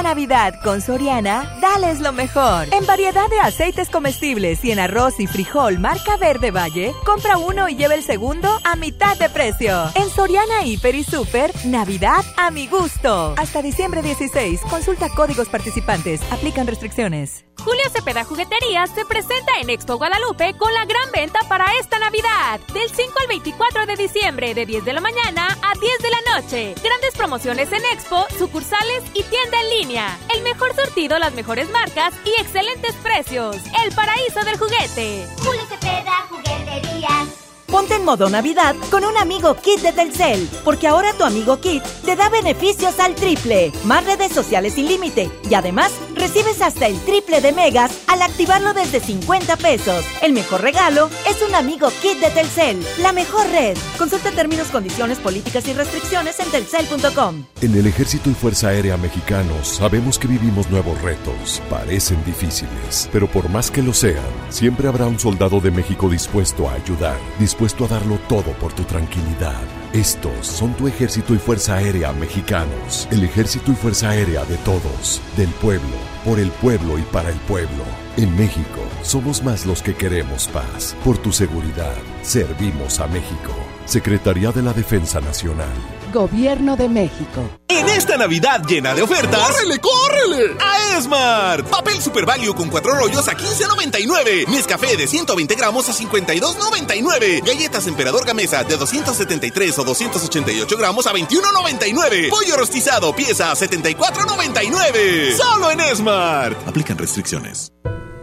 Navidad con Soriana, dales lo mejor. En variedad de aceites comestibles y en arroz y frijol marca Verde Valle, compra uno y lleva el segundo a mitad de precio. En Soriana Hiper y Super, Navidad a mi gusto. Hasta diciembre 16, consulta códigos participantes, aplican restricciones. Julio Cepeda Jugueterías se presenta en Expo Guadalupe con la gran venta para esta Navidad. Del 5 al 24 de diciembre, de 10 de la mañana a 10 de la noche. Grandes promociones en Expo, sucursales y tienda en línea. El mejor surtido, las mejores marcas y excelentes precios. El paraíso del juguete. Julio Cepeda. Ponte en modo Navidad con un amigo Kit de Telcel, porque ahora tu amigo Kit te da beneficios al triple, más redes sociales sin límite y además recibes hasta el triple de megas al activarlo desde 50 pesos. El mejor regalo es un amigo Kit de Telcel, la mejor red. Consulta términos, condiciones, políticas y restricciones en telcel.com. En el Ejército y Fuerza Aérea Mexicanos sabemos que vivimos nuevos retos. Parecen difíciles, pero por más que lo sean, siempre habrá un soldado de México dispuesto a ayudar, a darlo todo por tu tranquilidad. Estos son tu ejército y fuerza aérea mexicanos. El ejército y fuerza aérea de todos, del pueblo, por el pueblo y para el pueblo. En México, somos más los que queremos paz. Por tu seguridad, servimos a México. Secretaría de la Defensa Nacional. Gobierno de México. En esta Navidad llena de ofertas. ¡Córrele, córrele! A Esmar. Papel Super Value con cuatro rollos a 15.99. Nescafé de 120 gramos a 52.99. Galletas Emperador Gamesa de 273 o 288 gramos a 21.99. Pollo rostizado pieza a 74.99. Solo en Esmar. Aplican restricciones.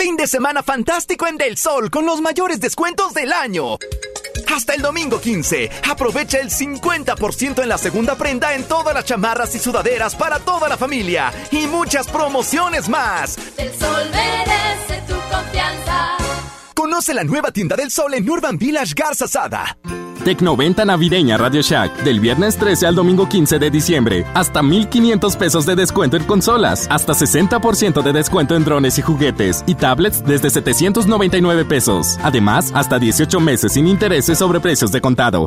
Fin de semana fantástico en Del Sol con los mayores descuentos del año. Hasta el domingo 15, aprovecha el 50% en la segunda prenda en todas las chamarras y sudaderas para toda la familia y muchas promociones más. El sol merece tu confianza. Conoce la nueva tienda del sol en Urban Village Garza Sada. Tecnoventa navideña Radio Shack del viernes 13 al domingo 15 de diciembre. Hasta 1500 pesos de descuento en consolas, hasta 60% de descuento en drones y juguetes y tablets desde 799 pesos. Además, hasta 18 meses sin intereses sobre precios de contado.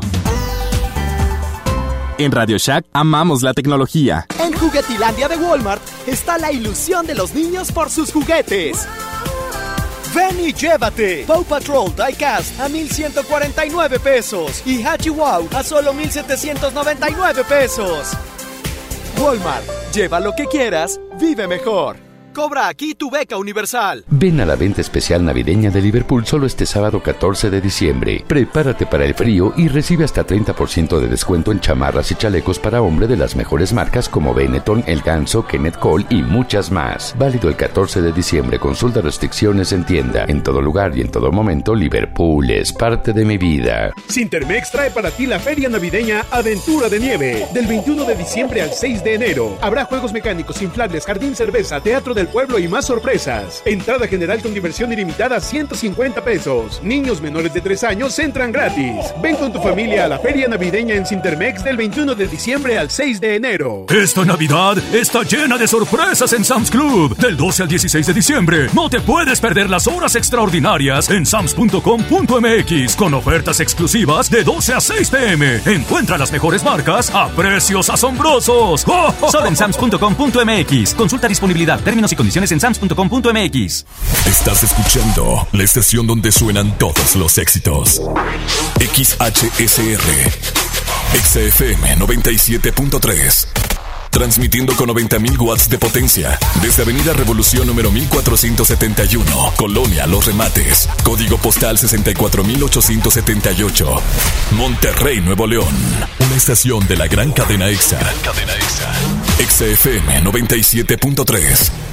En Radio Shack amamos la tecnología. En Juguetilandia de Walmart está la ilusión de los niños por sus juguetes. Ven y llévate Paw Patrol Diecast a 1149 pesos y Hachi Wow a solo 1799 pesos. Walmart, lleva lo que quieras, vive mejor. Cobra aquí tu beca universal. Ven a la venta especial navideña de Liverpool solo este sábado 14 de diciembre. Prepárate para el frío y recibe hasta 30% de descuento en chamarras y chalecos para hombre de las mejores marcas como Benetton, El Ganso, Kenneth Cole y muchas más. Válido el 14 de diciembre. Consulta restricciones en tienda. En todo lugar y en todo momento, Liverpool es parte de mi vida. Sintermex trae para ti la feria navideña Aventura de Nieve. Del 21 de diciembre al 6 de enero. Habrá juegos mecánicos, inflables, jardín, cerveza, teatro del pueblo y más sorpresas. Entrada general con diversión ilimitada 150 pesos. Niños menores de 3 años entran gratis. Ven con tu familia a la feria navideña en Sintermex del 21 de diciembre al 6 de enero. Esta Navidad está llena de sorpresas en Sam's Club. Del 12 al 16 de diciembre. No te puedes perder las horas extraordinarias en sams.com.mx con ofertas exclusivas de 12 a 6 pm. Encuentra las mejores marcas a precios asombrosos. ¡Oh, oh, Solo en sams.com.mx. Consulta disponibilidad, términos y condiciones en sams.com.mx. Estás escuchando la estación donde suenan todos los éxitos. XHSR. XFM 97.3. Transmitiendo con 90.000 watts de potencia. Desde Avenida Revolución número 1471. Colonia Los Remates. Código postal 64878. Monterrey, Nuevo León. Una estación de la gran cadena EXA. cadena EXA. XFM 97.3.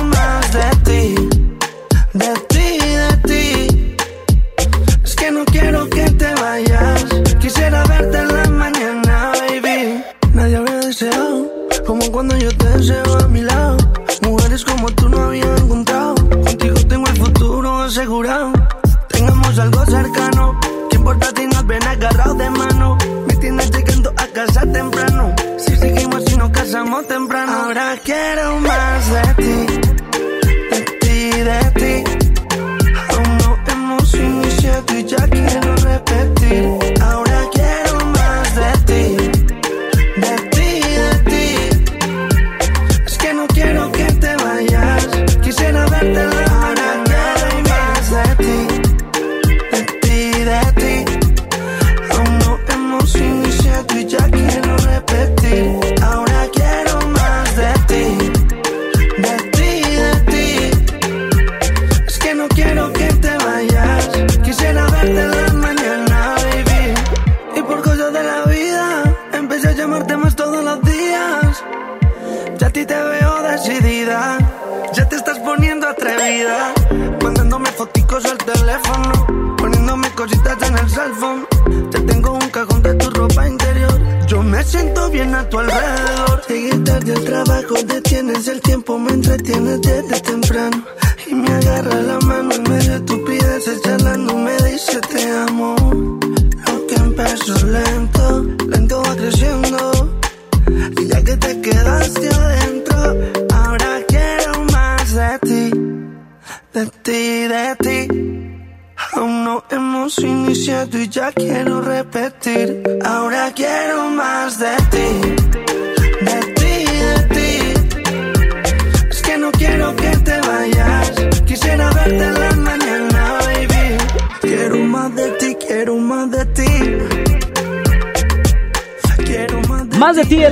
cuando yo te deseo a mi lado. Mujeres como tú no había encontrado. Contigo tengo el futuro asegurado. Tengamos algo cercano. ¿Qué importa si nos ven agarrados de mano? Me tienes llegando a casa temprano. Si seguimos y nos casamos temprano. Ahora quiero más de ti. De ti, de ti. Aún no hemos iniciado y ya quiero repetir.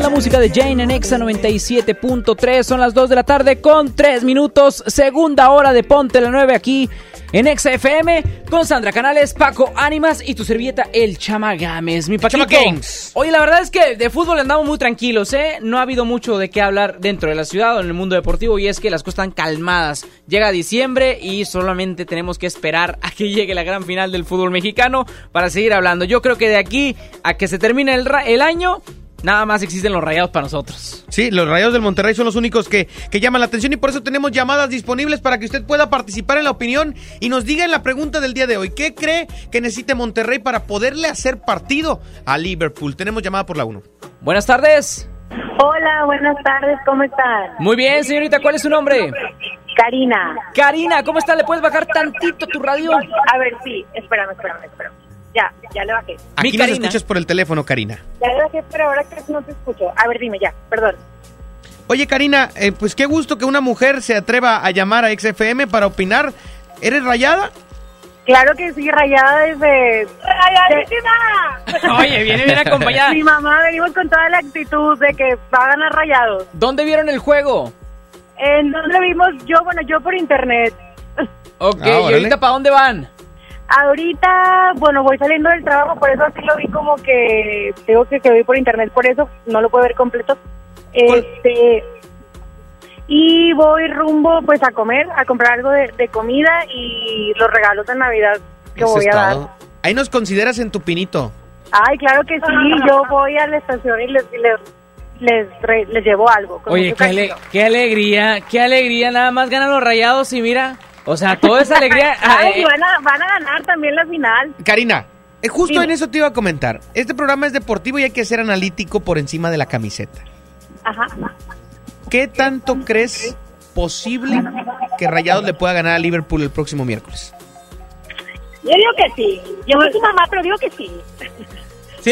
La música de Jane en Exa 97.3. Son las 2 de la tarde con 3 minutos. Segunda hora de Ponte la 9 aquí en Exa FM con Sandra Canales, Paco Ánimas y tu servilleta El Chama Gámez. Mi Paquito. Chama Games. Oye, la verdad es que de fútbol andamos muy tranquilos, ¿eh? No ha habido mucho de qué hablar dentro de la ciudad o en el mundo deportivo y es que las cosas están calmadas. Llega diciembre y solamente tenemos que esperar a que llegue la gran final del fútbol mexicano para seguir hablando. Yo creo que de aquí a que se termine el año, nada más existen los rayados para nosotros. Sí, los Rayados del Monterrey son los únicos que, que llaman la atención y por eso tenemos llamadas disponibles para que usted pueda participar en la opinión y nos diga en la pregunta del día de hoy, ¿qué cree que necesite Monterrey para poderle hacer partido a Liverpool? Tenemos llamada por la 1. Buenas tardes. Hola, buenas tardes, ¿cómo están? Muy bien, señorita, ¿cuál es su nombre? Karina. Karina, ¿cómo está? ¿Le puedes bajar tantito tu radio? A ver, sí, espérame, espérame, espérame. Ya, ya le bajé. Aquí nos escuchas por el teléfono, Karina. Ya le bajé, pero ahora casi no te escucho. A ver, dime ya, perdón. Oye, Karina, eh, pues qué gusto que una mujer se atreva a llamar a XFM para opinar. ¿Eres rayada? Claro que sí, rayada desde... ¡Rayadísima! Oye, viene bien acompañada. Mi mamá venimos con toda la actitud de que va a ganar rayados. ¿Dónde vieron el juego? ¿En dónde vimos? Yo, bueno, yo por internet. Ok, Ah, ¿y órale. ahorita para dónde van? Ahorita, bueno, voy saliendo del trabajo, por eso así lo vi como que tengo que que voy por internet, por eso no lo puedo ver completo. Este y voy rumbo pues a comer, a comprar algo de, de comida y los regalos de Navidad que Eso voy a dar. todo. Ahí nos consideras en tu pinito. Ay, claro que sí, yo voy a la estación y les les les, re- les llevo algo. con Oye, mucho qué, ale- cariño. qué alegría, qué alegría. Nada más ganan los rayados y mira. O sea, toda esa alegría. ah, Ay, eh, van a, van a ganar también la final. Karina, Eh, justo Dime. en eso te iba a comentar. Este programa es deportivo y hay que ser analítico por encima de la camiseta. Ajá. ¿Qué tanto crees posible que Rayados le pueda ganar a Liverpool el próximo miércoles? Yo digo que sí. Yo soy su mamá, pero digo que sí.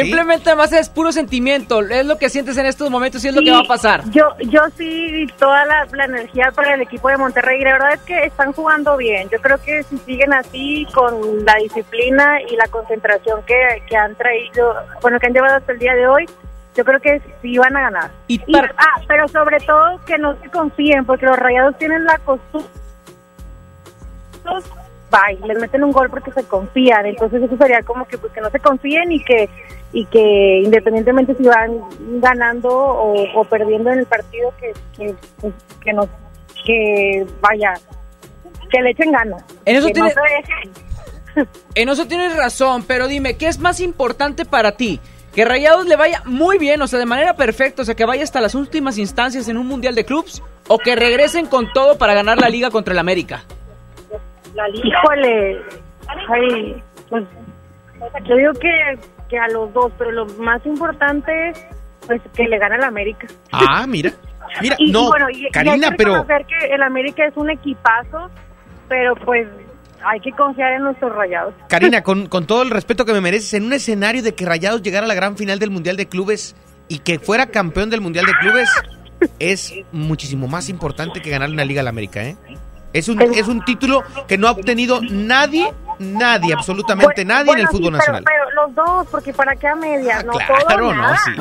Simplemente además es puro sentimiento, es lo que sientes en estos momentos y es lo que va a pasar. Yo, yo sí, toda la, la energía para el equipo de Monterrey. La verdad es que están jugando bien. Yo creo que si siguen así, con la disciplina y la concentración que, que han traído, bueno, que han llevado hasta el día de hoy, yo creo que sí van a ganar. Y ah, pero sobre todo que no se confíen, porque los rayados tienen la costumbre. Bye, les meten un gol porque se confían. Entonces, eso sería como que, pues, que no se confíen y que y que independientemente si van ganando o, o perdiendo en el partido que que, pues, que no que vaya que le echen ganas En eso que tiene- no se dejen. En eso tienes razón, pero dime, ¿qué es más importante para ti? Que Rayados le vaya muy bien, o sea, de manera perfecta, o sea, que vaya hasta las últimas instancias en un Mundial de Clubs, o que regresen con todo para ganar la liga contra el América. Híjole ay, pues, yo digo que, que a los dos pero lo más importante es pues que le gane al América Ah, mira. Mira, y, y no, bueno, y- hay Karina, que pero que el América es un equipazo pero pues hay que confiar en nuestros rayados Karina, con, con todo el respeto que me mereces, en un escenario de que Rayados llegara a la gran final del Mundial de Clubes y que fuera campeón del Mundial de Clubes, es muchísimo más importante que ganar una Liga al América, ¿eh? Es un, es un título que no ha obtenido nadie, nadie, absolutamente Bueno, nadie en el sí, fútbol pero- nacional. Ah, Pero, los dos, porque para qué a medias, no Claro, todo no, nada. sí.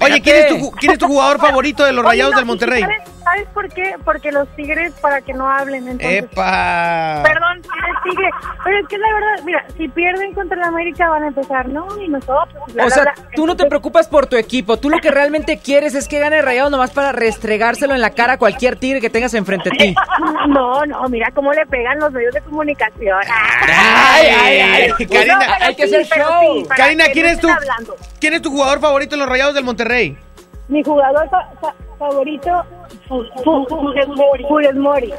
Oye, ¿quién es, tu, ju- quién es tu jugador favorito de los Oye, Rayados no, del ¿y Monterrey? ¿sabes, ¿Sabes por qué? Porque los tigres para que no hablen, entonces... ¡Epa! Perdón, tigres, tigres. Pero es que la verdad, mira, si pierden contra el América van a empezar, no, y nosotros. bla, O bla, sea, bla. tú no te preocupas por tu equipo, tú lo que realmente quieres es que gane Rayados nomás para restregárselo en la cara a cualquier tigre que tengas enfrente de ti. No, no, mira cómo le pegan los medios de comunicación. Ay, ay, ay, Karina, no, hay que sí, hacer show. sí, Karina, ¿quién no es tu, hablando. quién es tu jugador favorito de los Rayados del Monterrey? Mi jugador fa- fa- favorito, Fu- Fu- Fu- Funes Mori.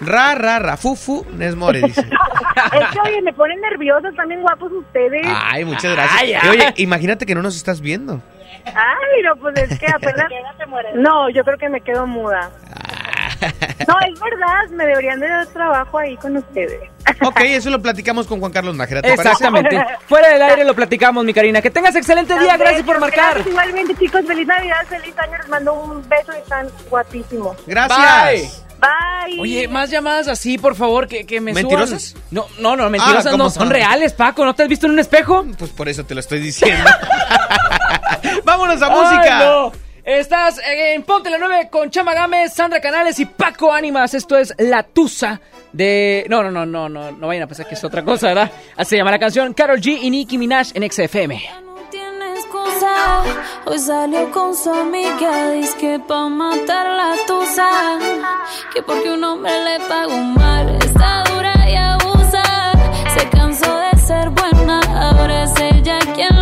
Ra, ra, ra, fu, fu, Nesmore, dice. Es que, oye, me ponen nerviosos, también guapos ustedes. Ay, muchas gracias. Ay, Y ay. Oye, imagínate que no nos estás viendo. Ay, no, pues es que apenas... No, yo creo que me quedo muda. No, es verdad, me deberían de dar trabajo ahí con ustedes. Ok, eso lo platicamos con Juan Carlos Nájera. Exactamente. Fuera del aire lo platicamos, mi Karina. Que tengas excelente día, gracias por marcar. Gracias igualmente, chicos. Feliz Navidad, feliz año. Les mando un beso y están guapísimos. Gracias. Bye. Oye, más llamadas así, por favor, que, que me ¿Mentirosas? suban. No, no, no, mentirosas Ah, ¿cómo no, son son? reales, Paco. ¿No te has visto en un espejo? Pues por eso te lo estoy diciendo. Vámonos a Ay, música. no. Estás en Ponte la 9 con Chama Gámez, Sandra Canales y Paco Ánimas. Esto es La Tusa de... No, no, no, no, no, no vayan a pensar que es otra cosa, ¿verdad? Así se llama la canción Carol G y Nicki Minaj en XFM. excusa. Hoy salió con su amiga, dice que pa' matar la tusa. Que porque un hombre le pagó mal, está dura y abusa. Se cansó de ser buena, ahora es ella quien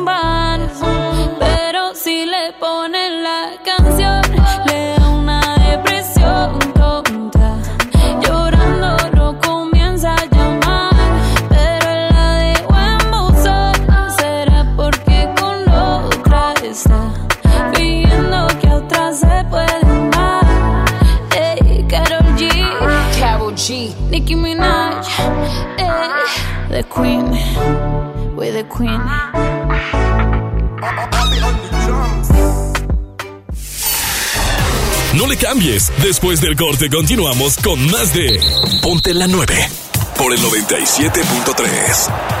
Queen, the Queen. No le cambies. Después del corte continuamos con más de Ponte la 9 por el 97.3.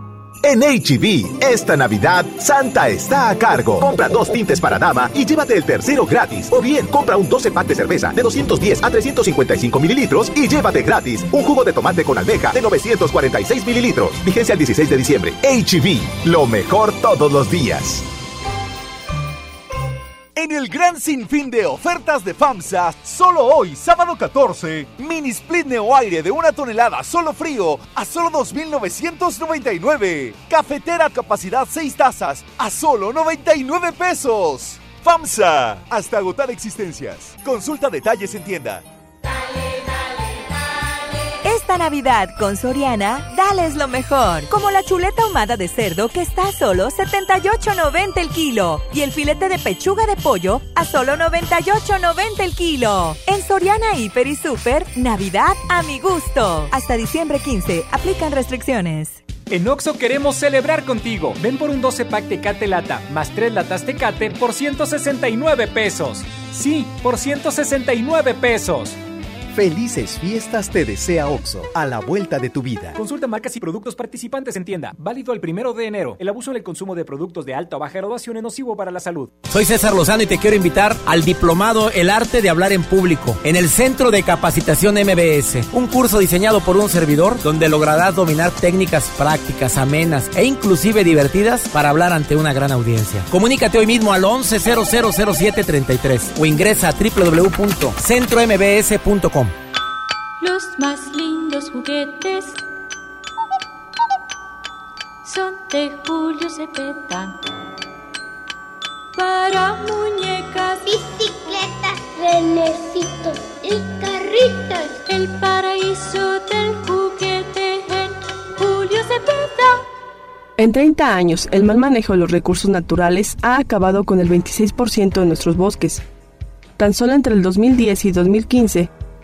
En HB, esta Navidad, Santa está a cargo. Compra dos tintes para dama y llévate el tercero gratis. O bien, compra un 12 pack de cerveza de 210 a 355 mililitros y llévate gratis un jugo de tomate con almeja de 946 mililitros. Vigencia el 16 de diciembre. HB, lo mejor todos los días. En el gran sinfín de ofertas de FAMSA, solo hoy, sábado 14, mini split neo aire de una tonelada solo frío a solo 2.999. Cafetera capacidad 6 tazas a solo 99 pesos. FAMSA, hasta agotar existencias. Consulta detalles en tienda. Navidad con Soriana, dales lo mejor. Como la chuleta ahumada de cerdo que está a solo 78.90 el kilo. Y el filete de pechuga de pollo a solo 98.90 el kilo. En Soriana Hiper y Super, Navidad a mi gusto. Hasta diciembre 15, aplican restricciones. En Oxo queremos celebrar contigo. Ven por un 12 pack Tecate Lata más 3 latas Tecate por 169 pesos. Sí, por 169 pesos. Felices fiestas te desea OXO, a la vuelta de tu vida. Consulta marcas y productos participantes en tienda. Válido el primero de enero. El abuso en el consumo de productos de alta o baja graduación es nocivo para la salud. Soy César Lozano y te quiero invitar al diplomado El Arte de Hablar en Público en el Centro de Capacitación MBS. Un curso diseñado por un servidor donde lograrás dominar técnicas prácticas, amenas e inclusive divertidas para hablar ante una gran audiencia. Comunícate hoy mismo al 11000733 o ingresa a www.centrombs.com. Los más lindos juguetes son de Julio Cepeda. Para muñecas, bicicletas, renecitos y carritos. El paraíso del juguete en Julio Cepeda. En 30 años, el mal manejo de los recursos naturales ha acabado con el 26% de nuestros bosques. Tan solo entre el 2010 y 2015,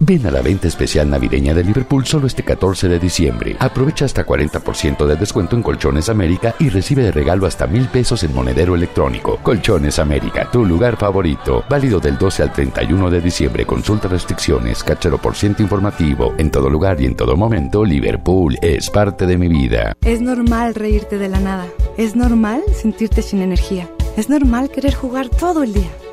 Ven a la venta especial navideña de Liverpool solo este 14 de diciembre. Aprovecha hasta 40% de descuento en Colchones América y recibe de regalo hasta mil pesos en monedero electrónico. Colchones América, tu lugar favorito. Válido del 12 al 31 de diciembre. Consulta restricciones, cachero por ciento informativo. En todo lugar y en todo momento, Liverpool es parte de mi vida. Es normal reírte de la nada. Es normal sentirte sin energía. Es normal querer jugar todo el día.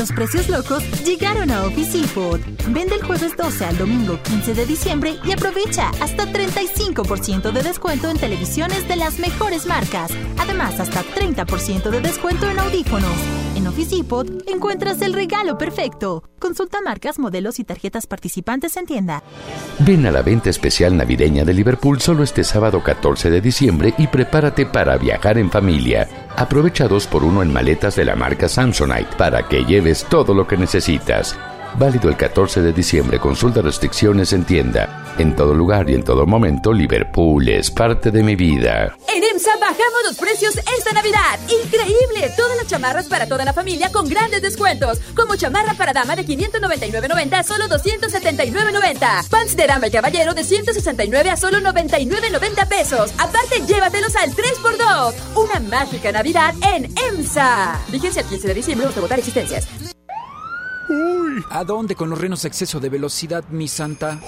Los precios locos llegaron a Office Depot. Vende el jueves 12 al domingo 15 de diciembre y aprovecha hasta 35% de descuento en televisiones de las mejores marcas. Además, hasta 30% de descuento en audífonos. En Office Depot encuentras el regalo perfecto. Consulta marcas, modelos y tarjetas participantes en tienda. Ven a la venta especial navideña de Liverpool solo este sábado 14 de diciembre y prepárate para viajar en familia. Aprovecha dos por uno en maletas de la marca Samsonite para que lleves todo lo que necesitas. Válido el 14 de diciembre. Consulta restricciones en tienda. En todo lugar y en todo momento, Liverpool es parte de mi vida. En EMSA bajamos los precios esta Navidad. ¡Increíble! Todas las chamarras para toda la familia con grandes descuentos. Como chamarra para dama de 599.90 a solo 279.90. Pants de dama y caballero de 169 a solo 99.90 pesos. Aparte, llévatelos al 3x2. Una mágica Navidad en EMSA. Vigencia el 15 de diciembre hasta votar existencias. Uy. ¿A dónde con los renos exceso de velocidad, mi santa?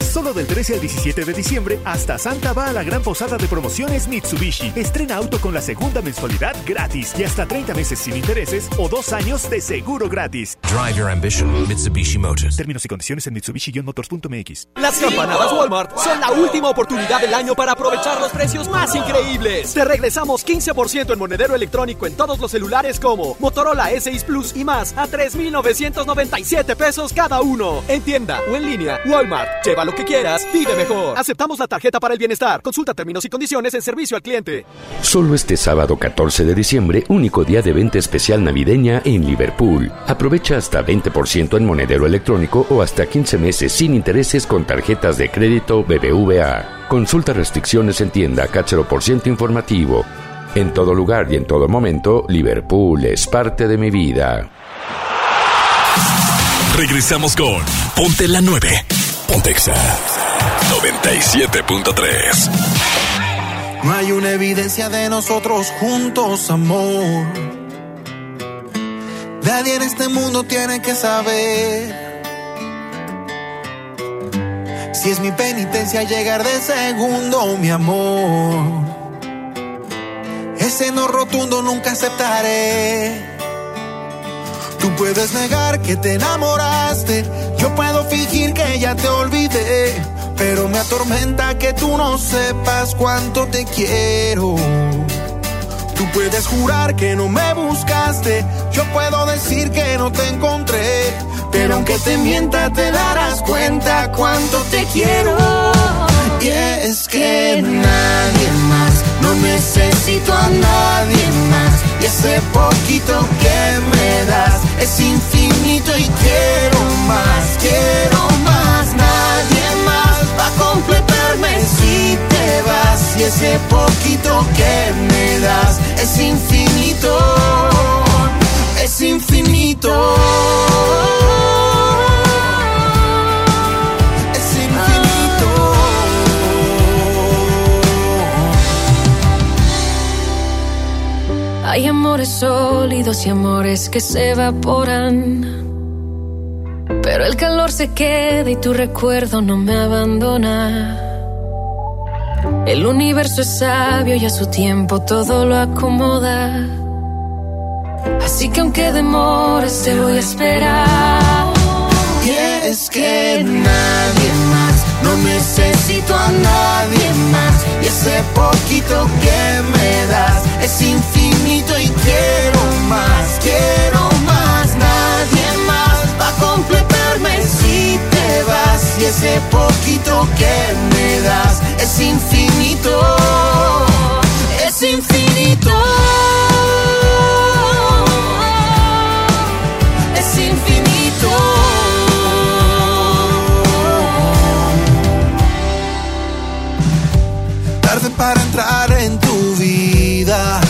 Solo del 13 al 17 de diciembre, hasta Santa va a la gran posada de promociones Mitsubishi. Estrena auto con la segunda mensualidad gratis y hasta 30 meses sin intereses o dos años de seguro gratis. Drive your ambition, Mitsubishi Motors. Términos y condiciones en Mitsubishi-motors.mx. Las campanadas Walmart son la última oportunidad del año para aprovechar los precios más increíbles. Te regresamos 15% en monedero electrónico en todos los celulares como Motorola S6 Plus y más a 3 3,997 pesos cada uno. En tienda o en línea, Walmart. Lleva lo que quieras, vive mejor. Aceptamos la tarjeta para el bienestar. Consulta términos y condiciones en servicio al cliente. Solo este sábado 14 de diciembre, único día de venta especial navideña en Liverpool. Aprovecha hasta 20% en monedero electrónico o hasta 15 meses sin intereses con tarjetas de crédito BBVA. Consulta restricciones en tienda, cáchero por ciento informativo. En todo lugar y en todo momento, Liverpool es parte de mi vida. Regresamos con Ponte la 9. Pontexa 97.3. No hay una evidencia de nosotros juntos, amor. Nadie en este mundo tiene que saber. Si es mi penitencia llegar de segundo, mi amor. Ese no rotundo nunca aceptaré. Tú puedes negar que te enamoraste, yo puedo fingir que ya te olvidé, pero me atormenta que tú no sepas cuánto te quiero. Tú puedes jurar que no me buscaste, yo puedo decir que no te encontré, pero aunque te mienta te darás cuenta cuánto te quiero. Y es que nadie más, no necesito a nadie más. Ese poquito que me das es infinito y quiero más, quiero más. Nadie más va a completarme si te vas. Y ese poquito que me das es infinito, es infinito. Hay amores sólidos y amores que se evaporan. Pero el calor se queda y tu recuerdo no me abandona. El universo es sabio y a su tiempo todo lo acomoda. Así que aunque demores te voy a esperar. Y es que nadie más, no necesito a nadie más. Y ese poquito que me das es infinito y quiero más, quiero más. Nadie más va a completarme si te vas. Y ese poquito que me das es infinito, es infinito. Es infinito. Tarde para entrar en tu vida,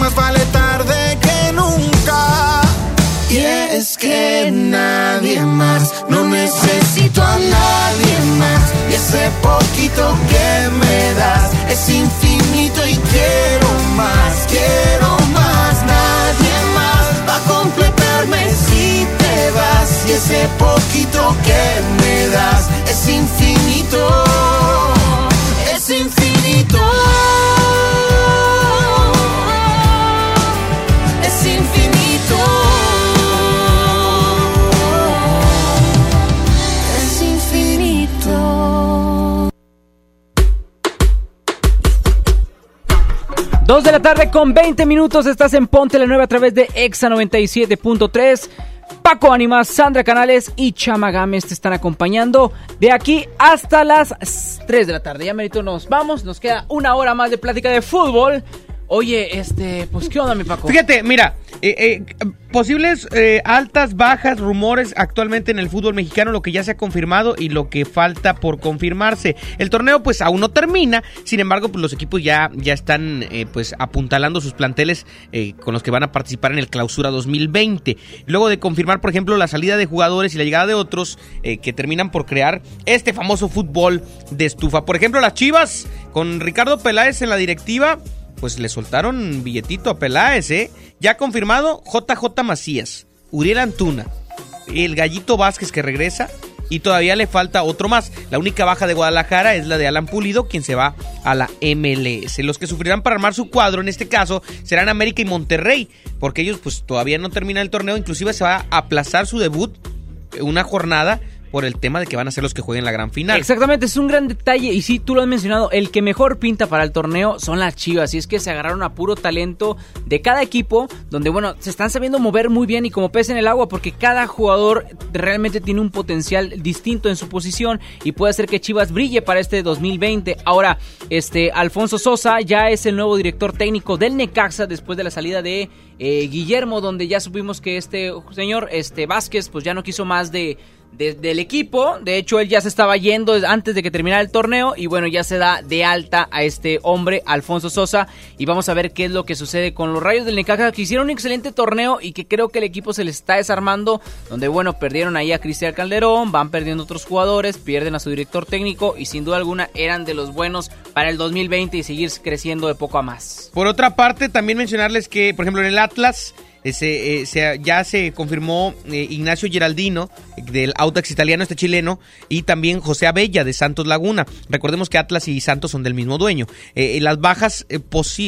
más vale tarde que nunca. Y es que nadie más, no necesito a nadie más. Y ese poquito que me das es infinito y quiero más, quiero más. Nadie más va a completarme si te vas. Y ese poquito que me das es infinito. 2 de la tarde con 20 minutos, estás en Ponte la Nueva a través de EXA 97.3. Paco animas. Sandra Canales y Chama Gámez te están acompañando de aquí hasta las 3 de la tarde. Ya merito nos vamos, nos queda una hora más de plática de fútbol. Oye, este, pues qué onda mi Paco. Fíjate, mira, eh, eh, posibles eh, altas, bajas, rumores actualmente en el fútbol mexicano, lo que ya se ha confirmado y lo que falta por confirmarse. El torneo pues aún no termina, sin embargo pues los equipos ya, ya están eh, pues apuntalando sus planteles eh, con los que van a participar en el clausura 2020. Luego de confirmar por ejemplo la salida de jugadores y la llegada de otros que terminan por crear este famoso fútbol de estufa. Por ejemplo las Chivas con Ricardo Peláez en la directiva pues le soltaron billetito a Peláez, ¿eh? Ya confirmado, JJ Macías, Uriel Antuna, el Gallito Vázquez que regresa y todavía le falta otro más. La única baja de Guadalajara es la de Alan Pulido, quien se va a la MLS. Los que sufrirán para armar su cuadro en este caso serán América y Monterrey, porque ellos pues todavía no terminan el torneo, inclusive se va a aplazar su debut una jornada por el tema de que van a ser los que jueguen la gran final. Exactamente, es un gran detalle y sí, tú lo has mencionado, el que mejor pinta para el torneo son las Chivas y es que se agarraron a puro talento de cada equipo, donde bueno, se están sabiendo mover muy bien y como pez en el agua porque cada jugador realmente tiene un potencial distinto en su posición y puede hacer que Chivas brille para este 2020. Ahora, este Alfonso Sosa ya es el nuevo director técnico del Necaxa después de la salida de eh, Guillermo, donde ya supimos que este señor, este Vázquez, pues ya no quiso más de de- del equipo. De hecho, él ya se estaba yendo antes de que terminara el torneo. Y bueno, ya se da de alta a este hombre, Alfonso Sosa. Y vamos a ver qué es lo que sucede con los Rayos del Necaxa, que hicieron un excelente torneo y que creo que el equipo se les está desarmando. Donde, bueno, perdieron ahí a Cristian Calderón, van perdiendo otros jugadores, pierden a su director técnico. Y sin duda alguna eran de los buenos para el 2020 y seguir creciendo de poco a más. Por otra parte, también mencionarles que, por ejemplo, en el Atlas eh, se, eh, se- ya se confirmó eh, Ignacio Geraldino del Audax italiano, este chileno, y también José Abella de Santos Laguna. Recordemos que Atlas y Santos son del mismo dueño. Eh, las bajas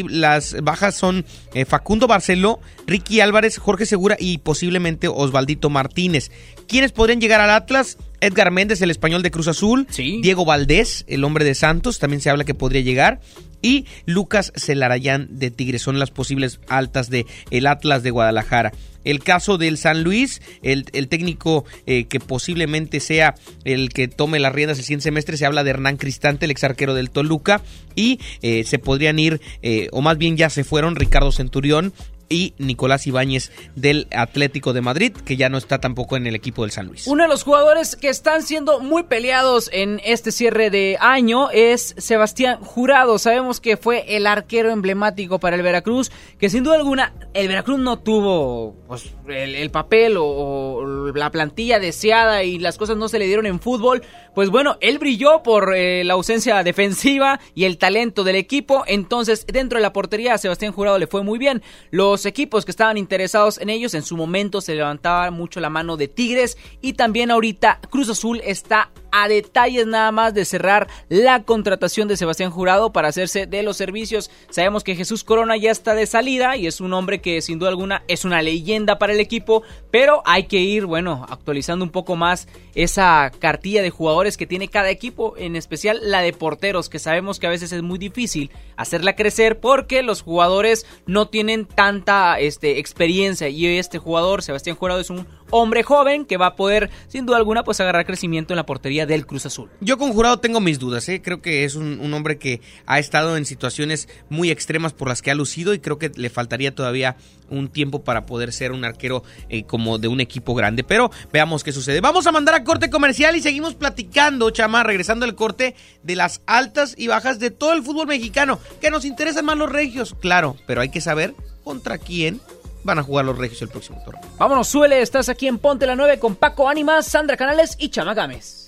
las bajas son Facundo Barceló, Ricky Álvarez, Jorge Segura y posiblemente Osvaldito Martínez. ¿Quiénes podrían llegar al Atlas? Edgar Méndez, el español de Cruz Azul. Diego Valdés, el hombre de Santos, también se habla que podría llegar. Y Lucas Celarayán de Tigres son las posibles altas de el Atlas de Guadalajara. El caso del San Luis, el, el técnico eh, que posiblemente sea el que tome las riendas el siguiente semestre, se habla de Hernán Cristante, el ex arquero del Toluca, y eh, se podrían ir, eh, o más bien ya se fueron, Ricardo Centurión y Nicolás Ibáñez del Atlético de Madrid, que ya no está tampoco en el equipo del San Luis. Uno de los jugadores que están siendo muy peleados en este cierre de año es Sebastián Jurado. Sabemos que fue el arquero emblemático para el Veracruz, que sin duda alguna el Veracruz no tuvo pues, el, el papel o, la plantilla deseada y las cosas no se le dieron en fútbol. Pues bueno, él brilló por eh, la ausencia defensiva y el talento del equipo. Entonces, dentro de la portería, Sebastián Jurado le fue muy bien. Los equipos que estaban interesados en ellos, en su momento se levantaba mucho la mano de Tigres. Y también ahorita Cruz Azul está a detalles nada más de cerrar la contratación de Sebastián Jurado para hacerse de los servicios. Sabemos que Jesús Corona ya está de salida y es un hombre que sin duda alguna es una leyenda para el equipo, pero hay que ir, bueno, actualizando un poco más esa cartilla de jugadores que tiene cada equipo, en especial la de porteros, que sabemos que a veces es muy difícil hacerla crecer porque los jugadores no tienen tanta este, experiencia y este jugador, Sebastián Jurado, es un hombre joven que va a poder, sin duda alguna, pues agarrar crecimiento en la portería del Cruz Azul. Yo con Jurado tengo mis dudas, ¿eh? creo que es un, hombre que ha estado en situaciones muy extremas por las que ha lucido y creo que le faltaría todavía un tiempo para poder ser un arquero eh, como de un equipo grande, pero veamos qué sucede. Vamos a mandar a corte comercial y seguimos platicando, chama, regresando al corte de las altas y bajas de todo el fútbol mexicano, que nos interesan más los regios, claro, pero hay que saber contra quién van a jugar los regios el próximo torneo. Vámonos, suele, estás aquí en Ponte la 9 con Paco Ánimas, Sandra Canales y Chama Gámez.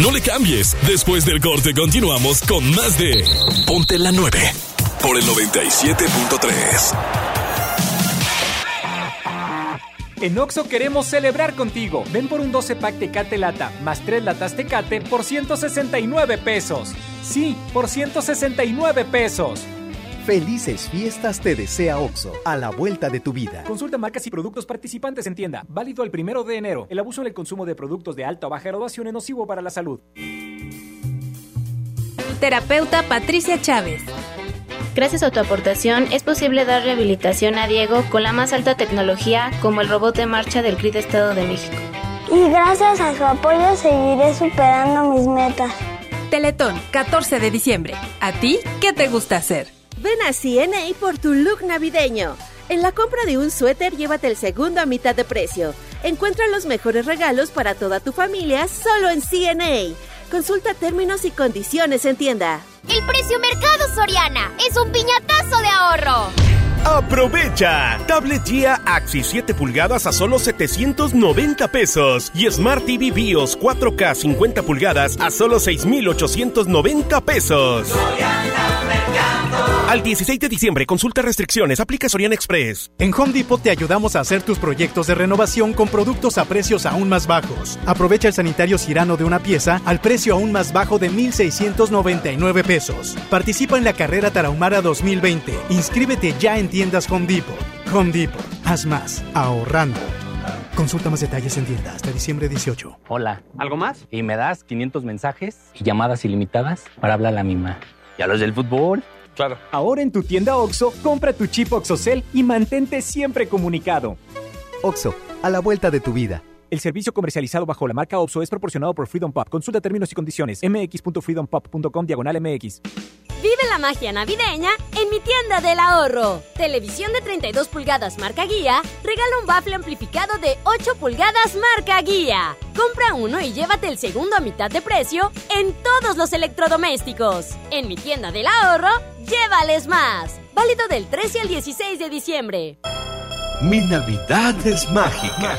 No le cambies. Después del corte continuamos con más de Ponte la 9 por el 97.3. En Oxo queremos celebrar contigo. Ven por un 12 pack Tecate Lata más 3 latas Tecate por 169 pesos. Sí, por 169 pesos. Felices fiestas te desea OXO, a la vuelta de tu vida. Consulta marcas y productos participantes en tienda. Válido el primero de enero. El abuso en el consumo de productos de alta o baja graduación es nocivo para la salud. Terapeuta Patricia Chávez. Gracias a tu aportación es posible dar rehabilitación a Diego con la más alta tecnología como el robot de marcha del CRID Estado de México. Y gracias a su apoyo seguiré superando mis metas. Teletón, 14 de diciembre. ¿A ti qué te gusta hacer? Ven a CNA por tu look navideño. En la compra de un suéter, llévate el segundo a mitad de precio. Encuentra los mejores regalos para toda tu familia solo en CNA. Consulta términos y condiciones en tienda. El precio Mercado Soriana es un piñatazo de ahorro. ¡Aprovecha! Tablet Gia Axi 7 pulgadas a solo 790 pesos y Smart TV BIOS 4K 50 pulgadas a solo 6,890 pesos. Al 16 de diciembre, consulta restricciones, aplica Soriana Express. En Home Depot te ayudamos a hacer tus proyectos de renovación con productos a precios aún más bajos. Aprovecha el sanitario Cirano de una pieza al precio aún más bajo de 1,699 pesos. Participa en la carrera Tarahumara 2020. Inscríbete ya en tiendas Home Depot. Home Depot, haz más, ahorrando. Consulta más detalles en tienda hasta diciembre 18. Hola. ¿Algo más? Y me das 500 mensajes y llamadas ilimitadas para hablar a la misma. ¿Y a los del fútbol? Claro. Ahora en tu tienda OXO, compra tu chip OXOCEL y mantente siempre comunicado. OXO, a la vuelta de tu vida. El servicio comercializado bajo la marca OXO es proporcionado por Freedom Pop. Consulta términos y condiciones. mx.freedompop.com diagonal mx. Vive la magia navideña en mi tienda del ahorro. Televisión de 32 pulgadas marca guía, regala un bafle amplificado de 8 pulgadas marca guía. Compra uno y llévate el segundo a mitad de precio en todos los electrodomésticos. En mi tienda del ahorro, llévales más. Válido del 13 al 16 de diciembre. Mi Navidad es mágica.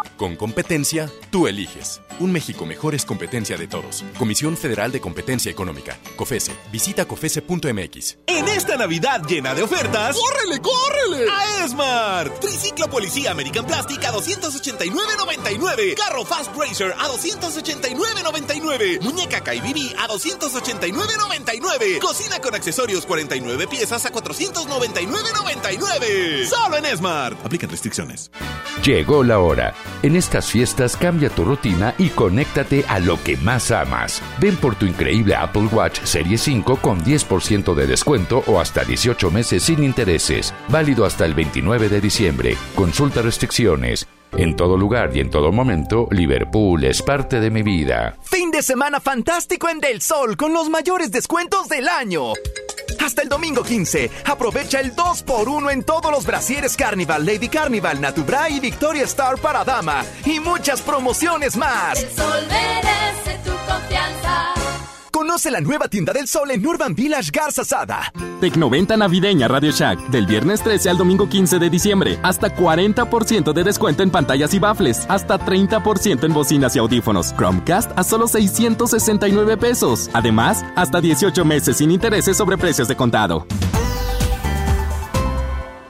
Con competencia, tú eliges. Un México mejor es competencia de todos. Comisión Federal de Competencia Económica. COFESE. Visita COFESE.mx. En esta Navidad llena de ofertas, ¡córrele, córrele! A Esmart. Triciclo Policía American Plastic a 289.99. Carro Fast Racer a 289.99. Muñeca KBB a 289.99. Cocina con accesorios 49 piezas a 499.99. Solo en Esmart. Aplican restricciones. Llegó la hora. En estas fiestas cambia tu rutina y conéctate a lo que más amas. Ven por tu increíble Apple Watch Serie 5 con 10% de descuento o hasta 18 meses sin intereses. Válido hasta el 29 de diciembre. Consulta restricciones. En todo lugar y en todo momento, Liverpool es parte de mi vida. Fin de semana fantástico en Del Sol con los mayores descuentos del año. Hasta el domingo 15, aprovecha el 2x1 en todos los brasieres Carnival, Lady Carnival, Natubra y Victoria Star para dama. Y muchas promociones más. El tu confianza. Conoce la nueva tienda del sol en Urban Village Garza Sada. Tecnoventa navideña Radio Shack. Del viernes 13 al domingo 15 de diciembre. Hasta 40% de descuento en pantallas y bafles. Hasta 30% en bocinas y audífonos. Chromecast a solo 669 pesos. Además, hasta 18 meses sin intereses sobre precios de contado.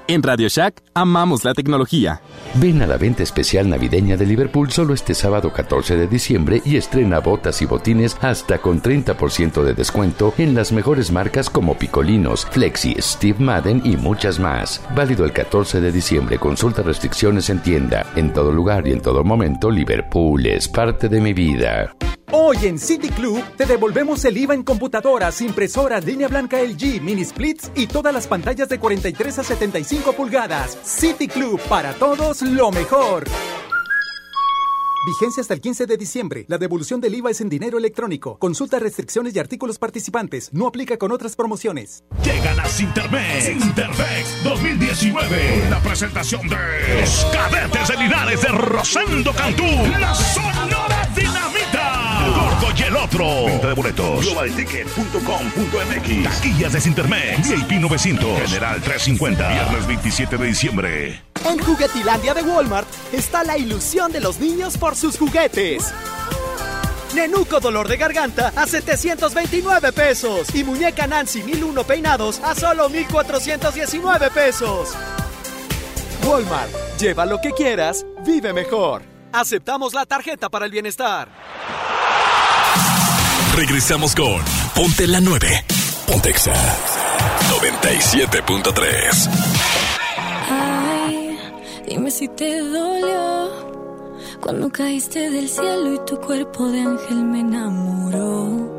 En Radio Shack amamos la tecnología. Ven a la venta especial navideña de Liverpool solo este sábado 14 de diciembre y estrena botas y botines hasta con 30% de descuento en las mejores marcas como Picolinos, Flexi, Steve Madden y muchas más. Válido el 14 de diciembre. Consulta restricciones en tienda. En todo lugar y en todo momento, Liverpool es parte de mi vida. Hoy en City Club te devolvemos el IVA en computadoras, impresoras, línea blanca LG, mini splits y todas las pantallas de 43 a 75 pulgadas. City Club, para todos lo mejor. Vigencia hasta el 15 de diciembre. La devolución del IVA es en dinero electrónico. Consulta restricciones y artículos participantes. No aplica con otras promociones. Llegan a Sintermex. Sintermex 2019. La presentación de los cadetes de Linares de Rosendo Cantú. La Sonora Dinamita. El Gordo y el otro. Venta de boletos. Globalticket.com.mx. Taquillas de Sintermex. VIP 900. General 350. Viernes 27 de diciembre. En Juguetilandia de Walmart está la ilusión de los niños por sus juguetes. Nenuco dolor de garganta a 729 pesos y muñeca Nancy 1001 peinados a solo 1419 pesos. Walmart, lleva lo que quieras, vive mejor. Aceptamos la tarjeta para el bienestar. Regresamos con Ponte la 9. Pontexa 97.3. Ay, dime si te dolió cuando caíste del cielo y tu cuerpo de ángel me enamoró.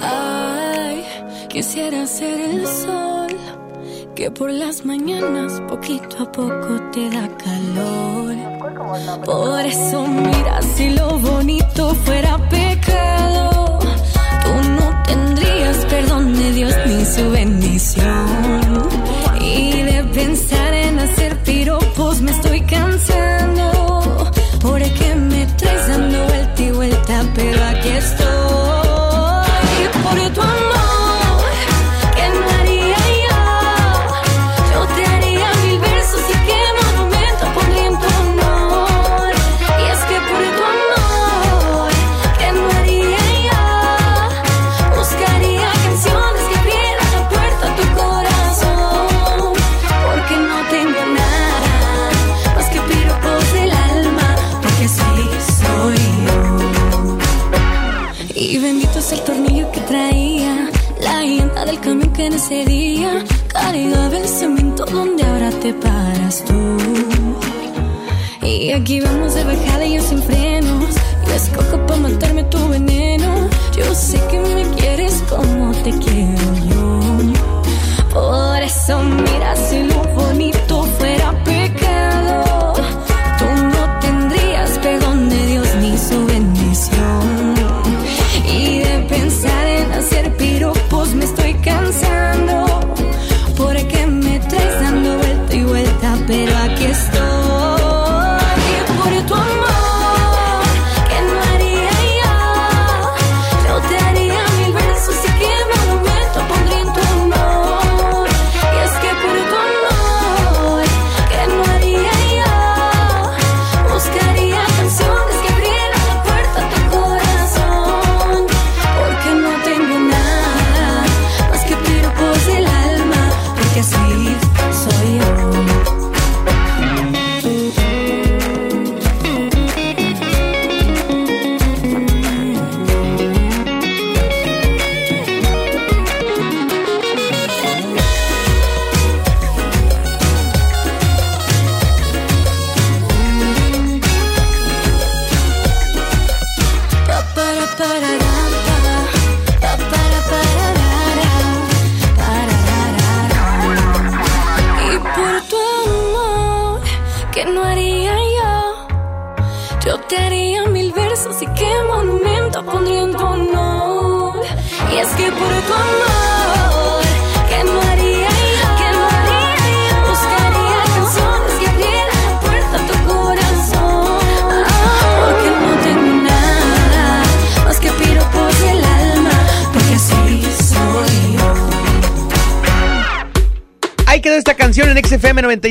Ay, quisiera ser el sol que por las mañanas poquito a poco te da calor. Por eso mira si lo bonito fuera pecado, tú no tendrías perdón de Dios ni su bendición. Y de pensar en hacer piropos me estoy cansando, porque me traes dando vuelta y vuelta, pero aquí aquí vamos de bajada y yo sin frenos. Yo escojo para matarme tu veneno. Yo sé que me quieres como te quiero yo. Por eso mira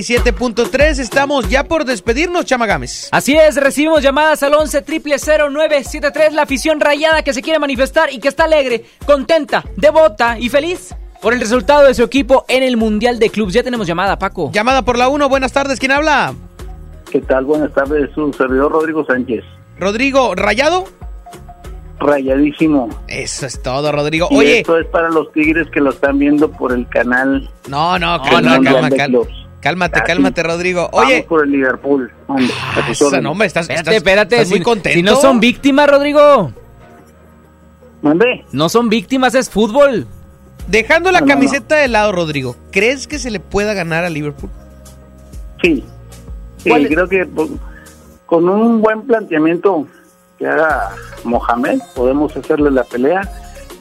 97.3. Estamos ya por despedirnos, Chamagames. Así es, recibimos llamadas al 11 0973 la afición rayada que se quiere manifestar y que está alegre, contenta, devota y feliz por el resultado de su equipo en el Mundial de Clubs. Ya tenemos llamada, Paco. Llamada por la 1. Buenas tardes. ¿Quién habla? ¿Qué tal? Buenas tardes, su servidor Rodrigo Sánchez. Rodrigo, ¿rayado? Rayadísimo. Eso es todo, Rodrigo. Y Oye. esto es para los tigres que lo están viendo por el canal. No, no, calma, calma, calma. Cálmate, cálmate, Rodrigo. Vamos Oye, por el Liverpool. Hombre, a tus esa, órdenes. no, hombre, estás, Espérate, estás- espérate. estás muy contento. si no son víctimas, Rodrigo. ¿Mandé? No son víctimas, es fútbol. Dejando la No, no, no. camiseta de lado, Rodrigo, ¿crees que se le pueda ganar a Liverpool? Sí. Sí, ¿Cuál- creo que con un buen planteamiento que haga Mohamed, podemos hacerle la pelea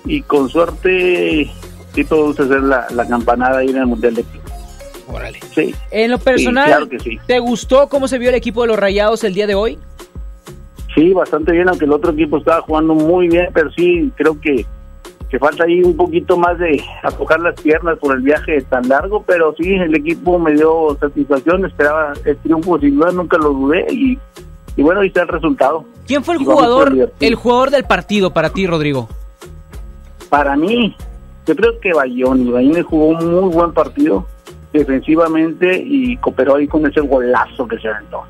y con suerte sí podemos hacer la, la campanada ahí en el Mundial de Clubes. Órale. Sí. En lo personal, Sí, claro que sí. ¿te gustó cómo se vio el equipo de los Rayados el día de hoy? Sí, bastante bien, aunque el otro equipo estaba jugando muy bien, pero sí creo que, que falta ahí un poquito más de aflojar las piernas por el viaje tan largo, pero sí, el equipo me dio satisfacción, esperaba el triunfo, sin duda nunca lo dudé y, y bueno, ahí está el resultado. ¿Quién fue el jugador, el jugador del partido para ti, Rodrigo? Para mí, yo creo que Bayoni, Bayoni jugó un muy buen partido defensivamente y cooperó ahí con ese golazo que se aventó,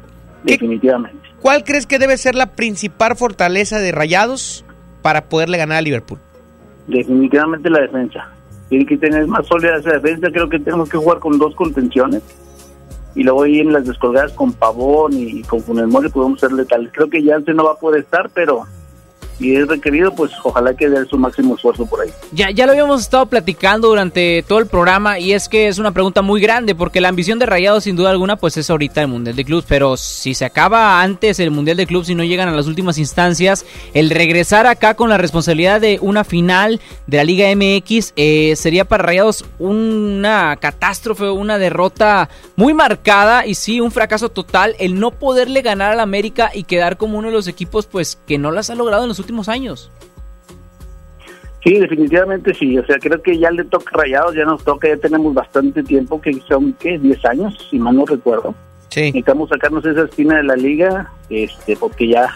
definitivamente. ¿Cuál crees que debe ser la principal fortaleza de Rayados para poderle ganar a Liverpool? definitivamente la defensa. Tiene que tener más sólida esa defensa. Creo que tenemos que jugar con dos contenciones. Y luego ahí en las descolgadas con Pavón y con Funes Mori podemos ser letales. Creo que Yance no va a poder estar, pero si es requerido, pues ojalá que dé su máximo esfuerzo por ahí. Ya, ya lo habíamos estado platicando durante todo el programa y es que es una pregunta muy grande porque la ambición de Rayados sin duda alguna pues es ahorita el Mundial de Clubs, pero si se acaba antes el Mundial de Clubs y no llegan a las últimas instancias, el regresar acá con la responsabilidad de una final de la Liga MX eh, sería para Rayados una catástrofe, una derrota muy marcada y sí, un fracaso total el no poderle ganar al América y quedar como uno de los equipos pues que no las ha logrado en los últimos años. Sí, definitivamente sí. O sea, creo que ya le toca Rayados, ya nos toca, ya tenemos bastante tiempo, que son, ¿qué? 10 años, si mal no recuerdo. Sí. Necesitamos sacarnos esa espina de la liga, este, porque ya,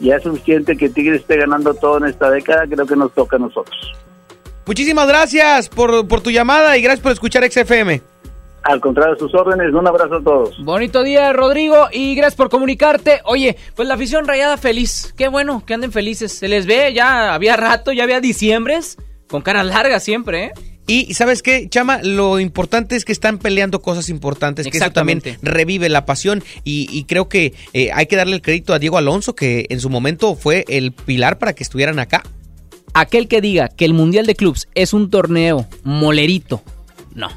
ya es suficiente que Tigres esté ganando todo en esta década, creo que nos toca a nosotros. Muchísimas gracias por, por tu llamada y gracias por escuchar XFM. Al contrario, sus órdenes, un abrazo a todos. Bonito día, Rodrigo, y gracias por comunicarte. Oye, pues la afición rayada feliz. Qué bueno que anden felices. Se les ve, ya había rato, ya había diciembres, con caras largas siempre, ¿eh? Y ¿sabes qué, Chama? Lo importante es que están peleando cosas importantes, que eso también Exactamente. revive la pasión y, y creo que eh, hay que darle el crédito a Diego Alonso, que en su momento fue el pilar para que estuvieran acá. Aquel que diga que el Mundial de Clubs es un torneo molerito, no,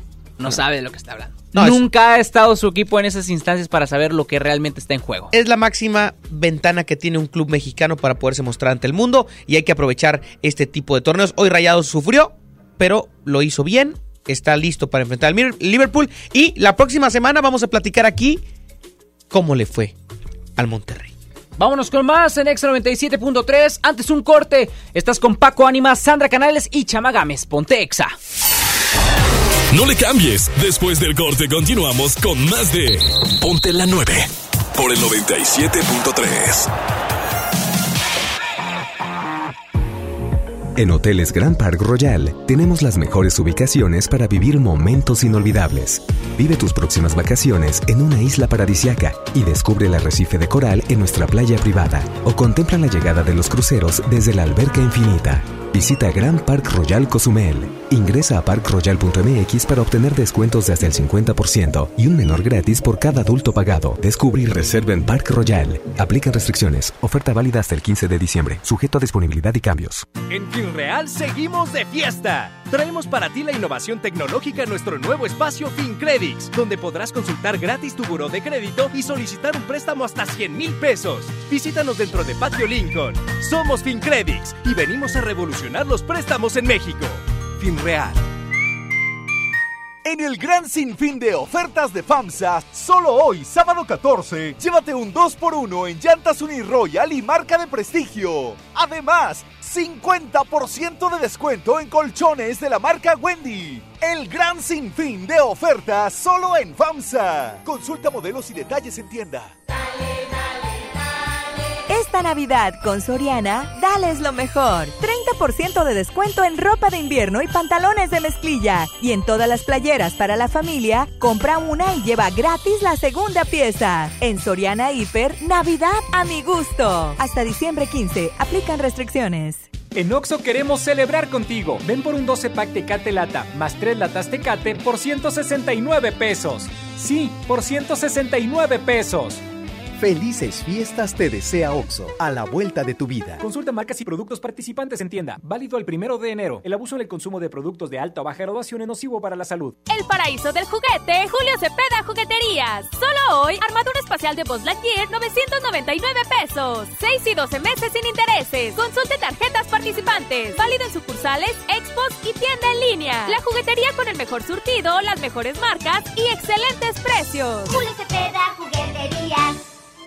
no sabe de lo que está hablando. No, es- Nunca ha estado su equipo en esas instancias para saber lo que realmente está en juego. Es la máxima ventana que tiene un club mexicano para poderse mostrar ante el mundo y hay que aprovechar este tipo de torneos. Hoy Rayados sufrió, pero lo hizo bien, está listo para enfrentar al Liverpool y la próxima semana vamos a platicar aquí cómo le fue al Monterrey. Vámonos con más en Exa 97.3. Antes un corte. Estás con Paco Ánimas, Sandra Canales y Chama Gámez. Ponte Exa. No le cambies. Después del corte continuamos con más de Ponte la 9 por el 97.3. En Hoteles Grand Park Royal tenemos las mejores ubicaciones para vivir momentos inolvidables. Vive tus próximas vacaciones en una isla paradisiaca y descubre el arrecife de coral en nuestra playa privada o contempla la llegada de los cruceros desde la alberca infinita. Visita Grand Park Royal Cozumel. Ingresa a parkroyal.mx para obtener descuentos de hasta el 50% y un menor gratis por cada adulto pagado. Descubre y reserva en Park Royal. Aplican restricciones. Oferta válida hasta el 15 de diciembre. Sujeto a disponibilidad y cambios. En FinReal seguimos de fiesta. Traemos para ti la innovación tecnológica en nuestro nuevo espacio FinCredits, donde podrás consultar gratis tu buró de crédito y solicitar un préstamo hasta 100 mil pesos. Visítanos dentro de Patio Lincoln. Somos FinCredits y venimos a revolucionar los préstamos en México. FinReal. En el gran sinfín de ofertas de FAMSA, solo hoy, sábado 14, llévate un 2x1 en llantas Uniroyal y marca de prestigio. Además, 50% de descuento en colchones de la marca Wendy. El gran sinfín de ofertas solo en FAMSA. Consulta modelos y detalles en tienda. Esta Navidad con Soriana, dales lo mejor. 30% de descuento en ropa de invierno y pantalones de mezclilla. Y en todas las playeras para la familia, compra una y lleva gratis la segunda pieza. En Soriana Hiper, Navidad a mi gusto. Hasta diciembre 15, aplican restricciones. En Oxo queremos celebrar contigo. Ven por un 12 pack Tecate Lata más 3 latas Tecate por 169 pesos. Sí, por 169 pesos. Felices fiestas te desea OXO, a la vuelta de tu vida. Consulta marcas y productos participantes en tienda. Válido el primero de enero. El abuso en el consumo de productos de alta o baja graduación es nocivo para la salud. El paraíso del juguete, Julio Cepeda Jugueterías. Solo hoy, armadura espacial de Buzz Lightyear, 999 pesos. 6 y 12 meses sin intereses. Consulte tarjetas participantes. Válido en sucursales, expos y tienda en línea. La juguetería con el mejor surtido, las mejores marcas y excelentes precios. Julio Cepeda Jugueterías.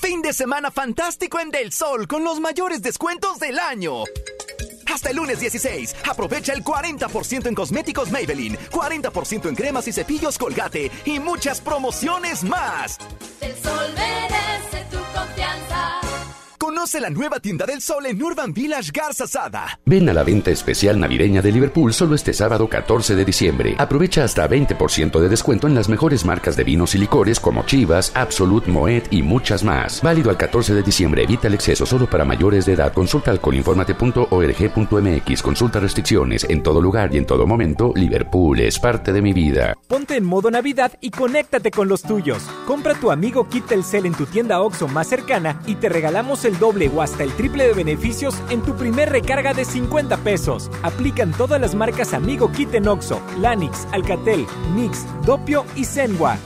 Fin de semana fantástico en Del Sol con los mayores descuentos del año. Hasta el lunes 16, aprovecha el 40% en cosméticos Maybelline, 40% en cremas y cepillos Colgate y muchas promociones más. Del Sol merece tu confianza. Conoce la nueva tienda del sol en Urban Village Garza Sada. Ven a la venta especial navideña de Liverpool solo este sábado 14 de diciembre. Aprovecha hasta 20% de descuento en las mejores marcas de vinos y licores como Chivas, Absolut, Moet y muchas más. Válido al 14 de diciembre. Evita el exceso solo para mayores de edad. Consulta alcoholinformate.org.mx. Consulta restricciones. En todo lugar y en todo momento, Liverpool es parte de mi vida. Ponte en modo Navidad y conéctate con los tuyos. Compra tu amigo Kit Telcel en tu tienda OXO más cercana y te regalamos el doble o hasta el triple de beneficios en tu primer recarga de 50 pesos. Aplican todas las marcas Amigo Kit en Oxo, Lanix, Alcatel, Nix, Dopio y Zenwa.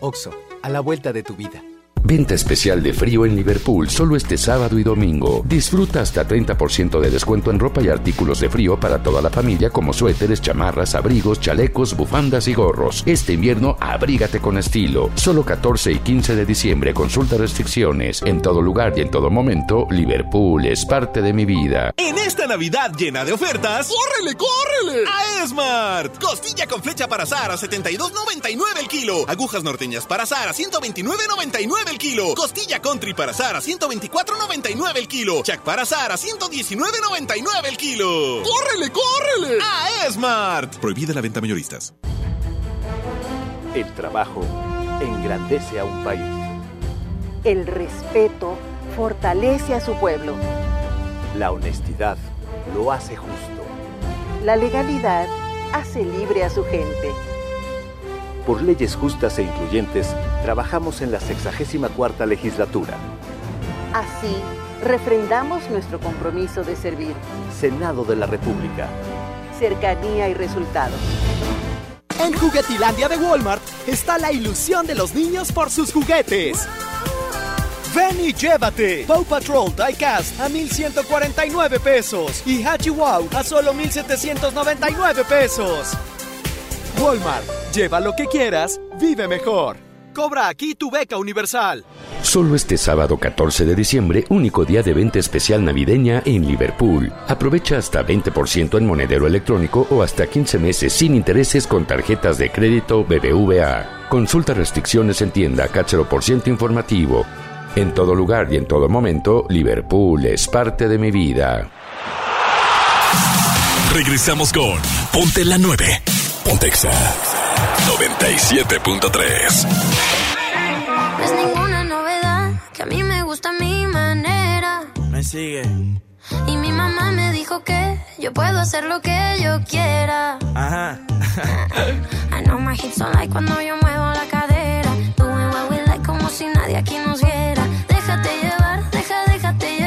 OXO, a la vuelta de tu vida. Venta especial de frío en Liverpool solo este sábado y domingo. Disfruta hasta 30% de descuento en ropa y artículos de frío para toda la familia como suéteres, chamarras, abrigos, chalecos, bufandas y gorros. Este invierno abrígate con estilo. Solo 14 y 15 de diciembre. Consulta restricciones. En todo lugar y en todo momento, Liverpool es parte de mi vida. En esta Navidad llena de ofertas, ¡córrele, córrele! A Esmart. Costilla con flecha para azar a 72.99 el kilo. Agujas norteñas para azar a 129.99 el kilo. Costilla country para azar a 124.99 el kilo. Chac para azar a 119.99 el kilo. ¡Córrele, córrele! A Esmart. Prohibida la venta mayoristas. El trabajo engrandece a un país. El respeto fortalece a su pueblo. La honestidad lo hace justo. La legalidad hace libre a su gente. Por leyes justas e incluyentes, trabajamos en la 64 legislatura. Así, refrendamos nuestro compromiso de servir. Senado de la República. Cercanía y resultados. En Juguetilandia de Walmart está la ilusión de los niños por sus juguetes. Ven y llévate Paw Patrol Diecast a 1149 pesos y Hachi Wow a solo 1799 pesos. Walmart, lleva lo que quieras, vive mejor. Cobra aquí tu beca universal. Solo este sábado 14 de diciembre, único día de venta especial navideña en Liverpool. Aprovecha hasta 20% en monedero electrónico o hasta 15 meses sin intereses con tarjetas de crédito BBVA. Consulta restricciones en tienda Cáchero por ciento informativo. En todo lugar y en todo momento, Liverpool es parte de mi vida. Regresamos con Ponte la 9. Pontexa 97.3. No es ninguna novedad que a mí me gusta mi manera. Me sigue. Y mi mamá me dijo que yo puedo hacer lo que yo quiera. Ajá. I know my hips son like cuando yo muevo la cadera. Doing what we like como si nadie aquí nos viera. Déjate llevar, deja, déjate llevar.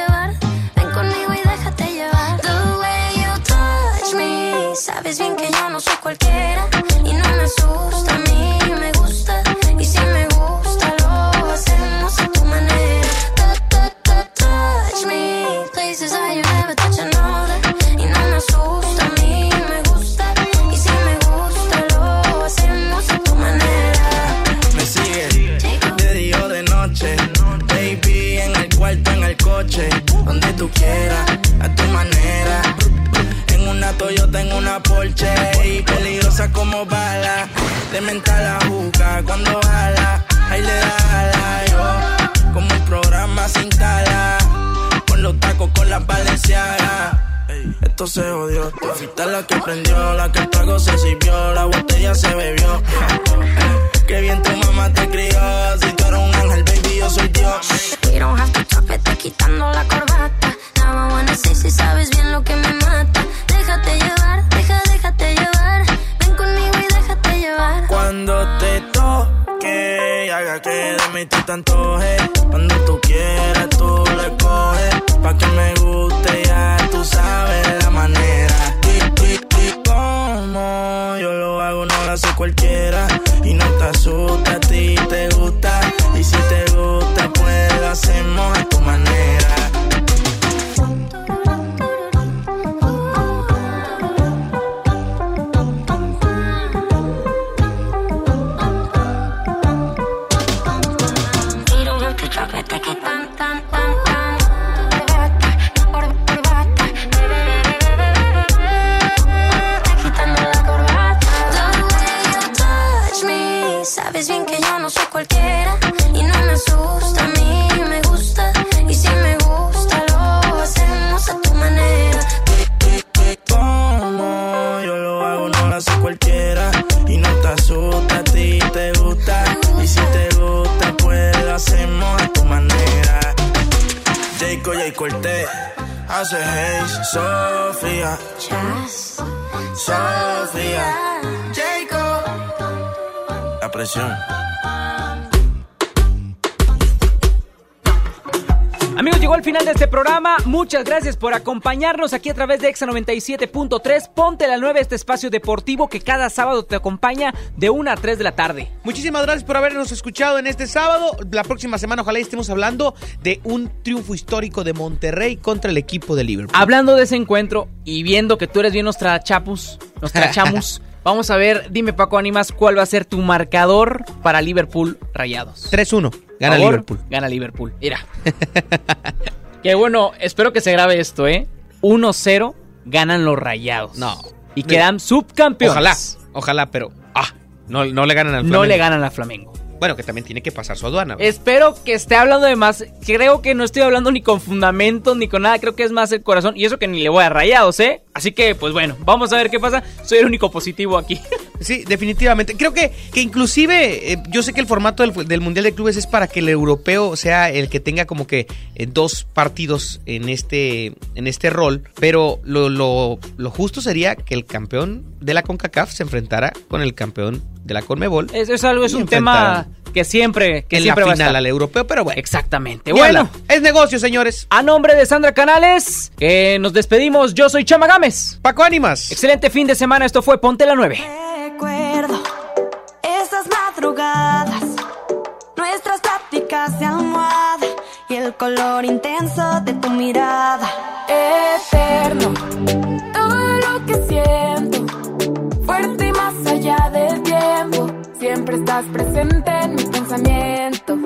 Sabes bien que yo no soy cualquiera. Y no me asusta, a mí me gusta. Y si me gusta, lo hacemos a tu manera. Touch, me. Places you never touch another. Y no me asusta, a mí me gusta. Y si me gusta, lo hacemos a tu manera. Me sigue. De día o de noche. Baby, en el cuarto, en el coche. Donde tú quieras, a tu manera. Toyota, en una Porsche. Y peligrosa como bala. De mental la juca cuando jala. Ahí le da yo, como un programa sin cala. Con los tacos, con las valencianas. Esto se odió, tú fuiste la que prendió, la que trago se Muchas gracias por acompañarnos aquí a través de Exa 97.3. Ponte la 9, este espacio deportivo que cada sábado te acompaña de 1 a 3 de la tarde. Muchísimas gracias por habernos escuchado en este sábado. La próxima semana ojalá estemos hablando de un triunfo histórico de Monterrey contra el equipo de Liverpool. Hablando de ese encuentro y viendo que tú eres bien nuestra chapus, nuestra chamus, vamos a ver, dime Paco Animas, ¿cuál va a ser tu marcador para Liverpool Rayados? 3-1, gana Liverpool. Gana Liverpool. Mira. que bueno, espero que se grabe esto, ¿eh? 1-0 ganan los Rayados. No. Y quedan subcampeones. Ojalá, ojalá, pero ah, no, no le ganan al No Flamengo. le ganan a Flamengo. Bueno, que también tiene que pasar su aduana. Espero que esté hablando de más. Creo que no estoy hablando ni con fundamentos ni con nada. Creo que es más el corazón. Y eso que ni le voy a rayados, ¿eh? Así que, pues bueno, vamos a ver qué pasa. Soy el único positivo aquí. Sí, definitivamente. Creo que, que inclusive, eh, yo sé que el formato del, del Mundial de Clubes es para que el europeo sea el que tenga como que eh, dos partidos en este, en este rol, pero lo, lo, lo justo sería que el campeón de la CONCACAF se enfrentara con el campeón de la CONMEBOL. Es, es algo, es un tema que siempre, que en siempre la va a final estar. al europeo, pero bueno. Exactamente. Bueno, es negocio, señores. a nombre de Sandra Canales, que nos despedimos. Yo soy Chama Gámez. Paco Ánimas. Excelente fin de semana. Esto fue Ponte la 9. Recuerdo esas madrugadas, nuestras pláticas de almohada y el color intenso de tu mirada. Eterno, todo lo que siento, fuerte y más allá del tiempo, siempre estás presente en mi pensamiento.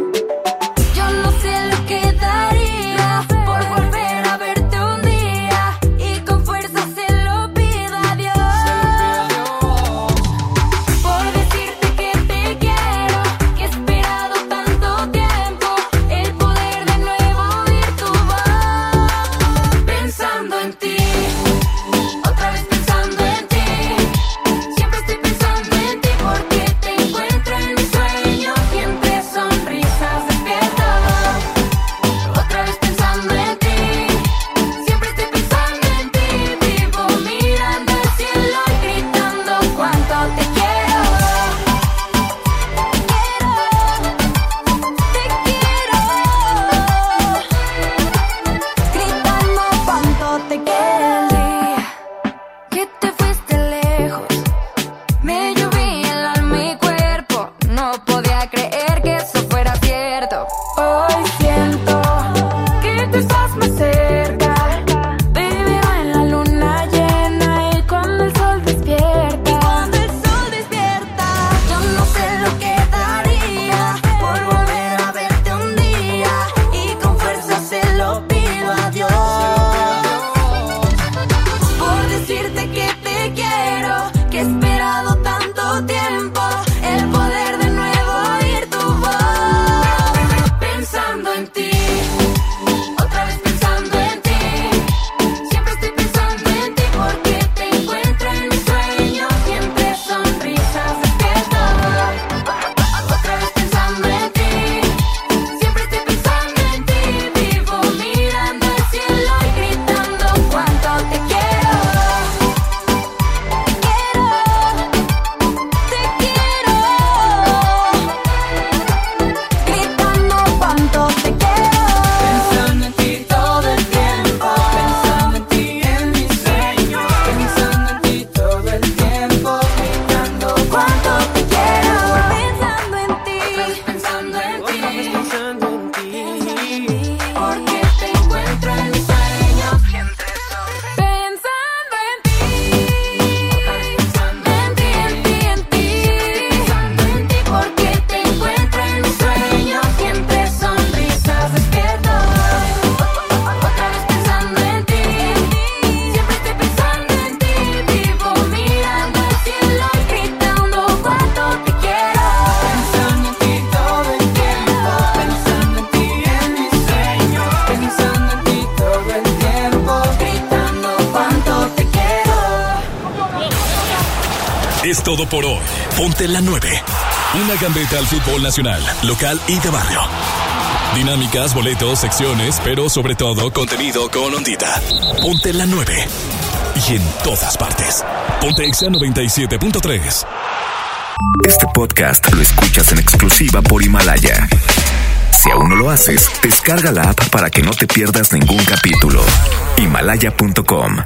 Por hoy. Ponte la 9. Una gambeta al fútbol nacional, local y de barrio. Dinámicas, boletos, secciones, pero sobre todo contenido con ondita. Ponte la 9. Y en todas partes. Ponte Exa 97.3. Este podcast lo escuchas en exclusiva por Himalaya. Si aún no lo haces, descarga la app para que no te pierdas ningún capítulo. Himalaya.com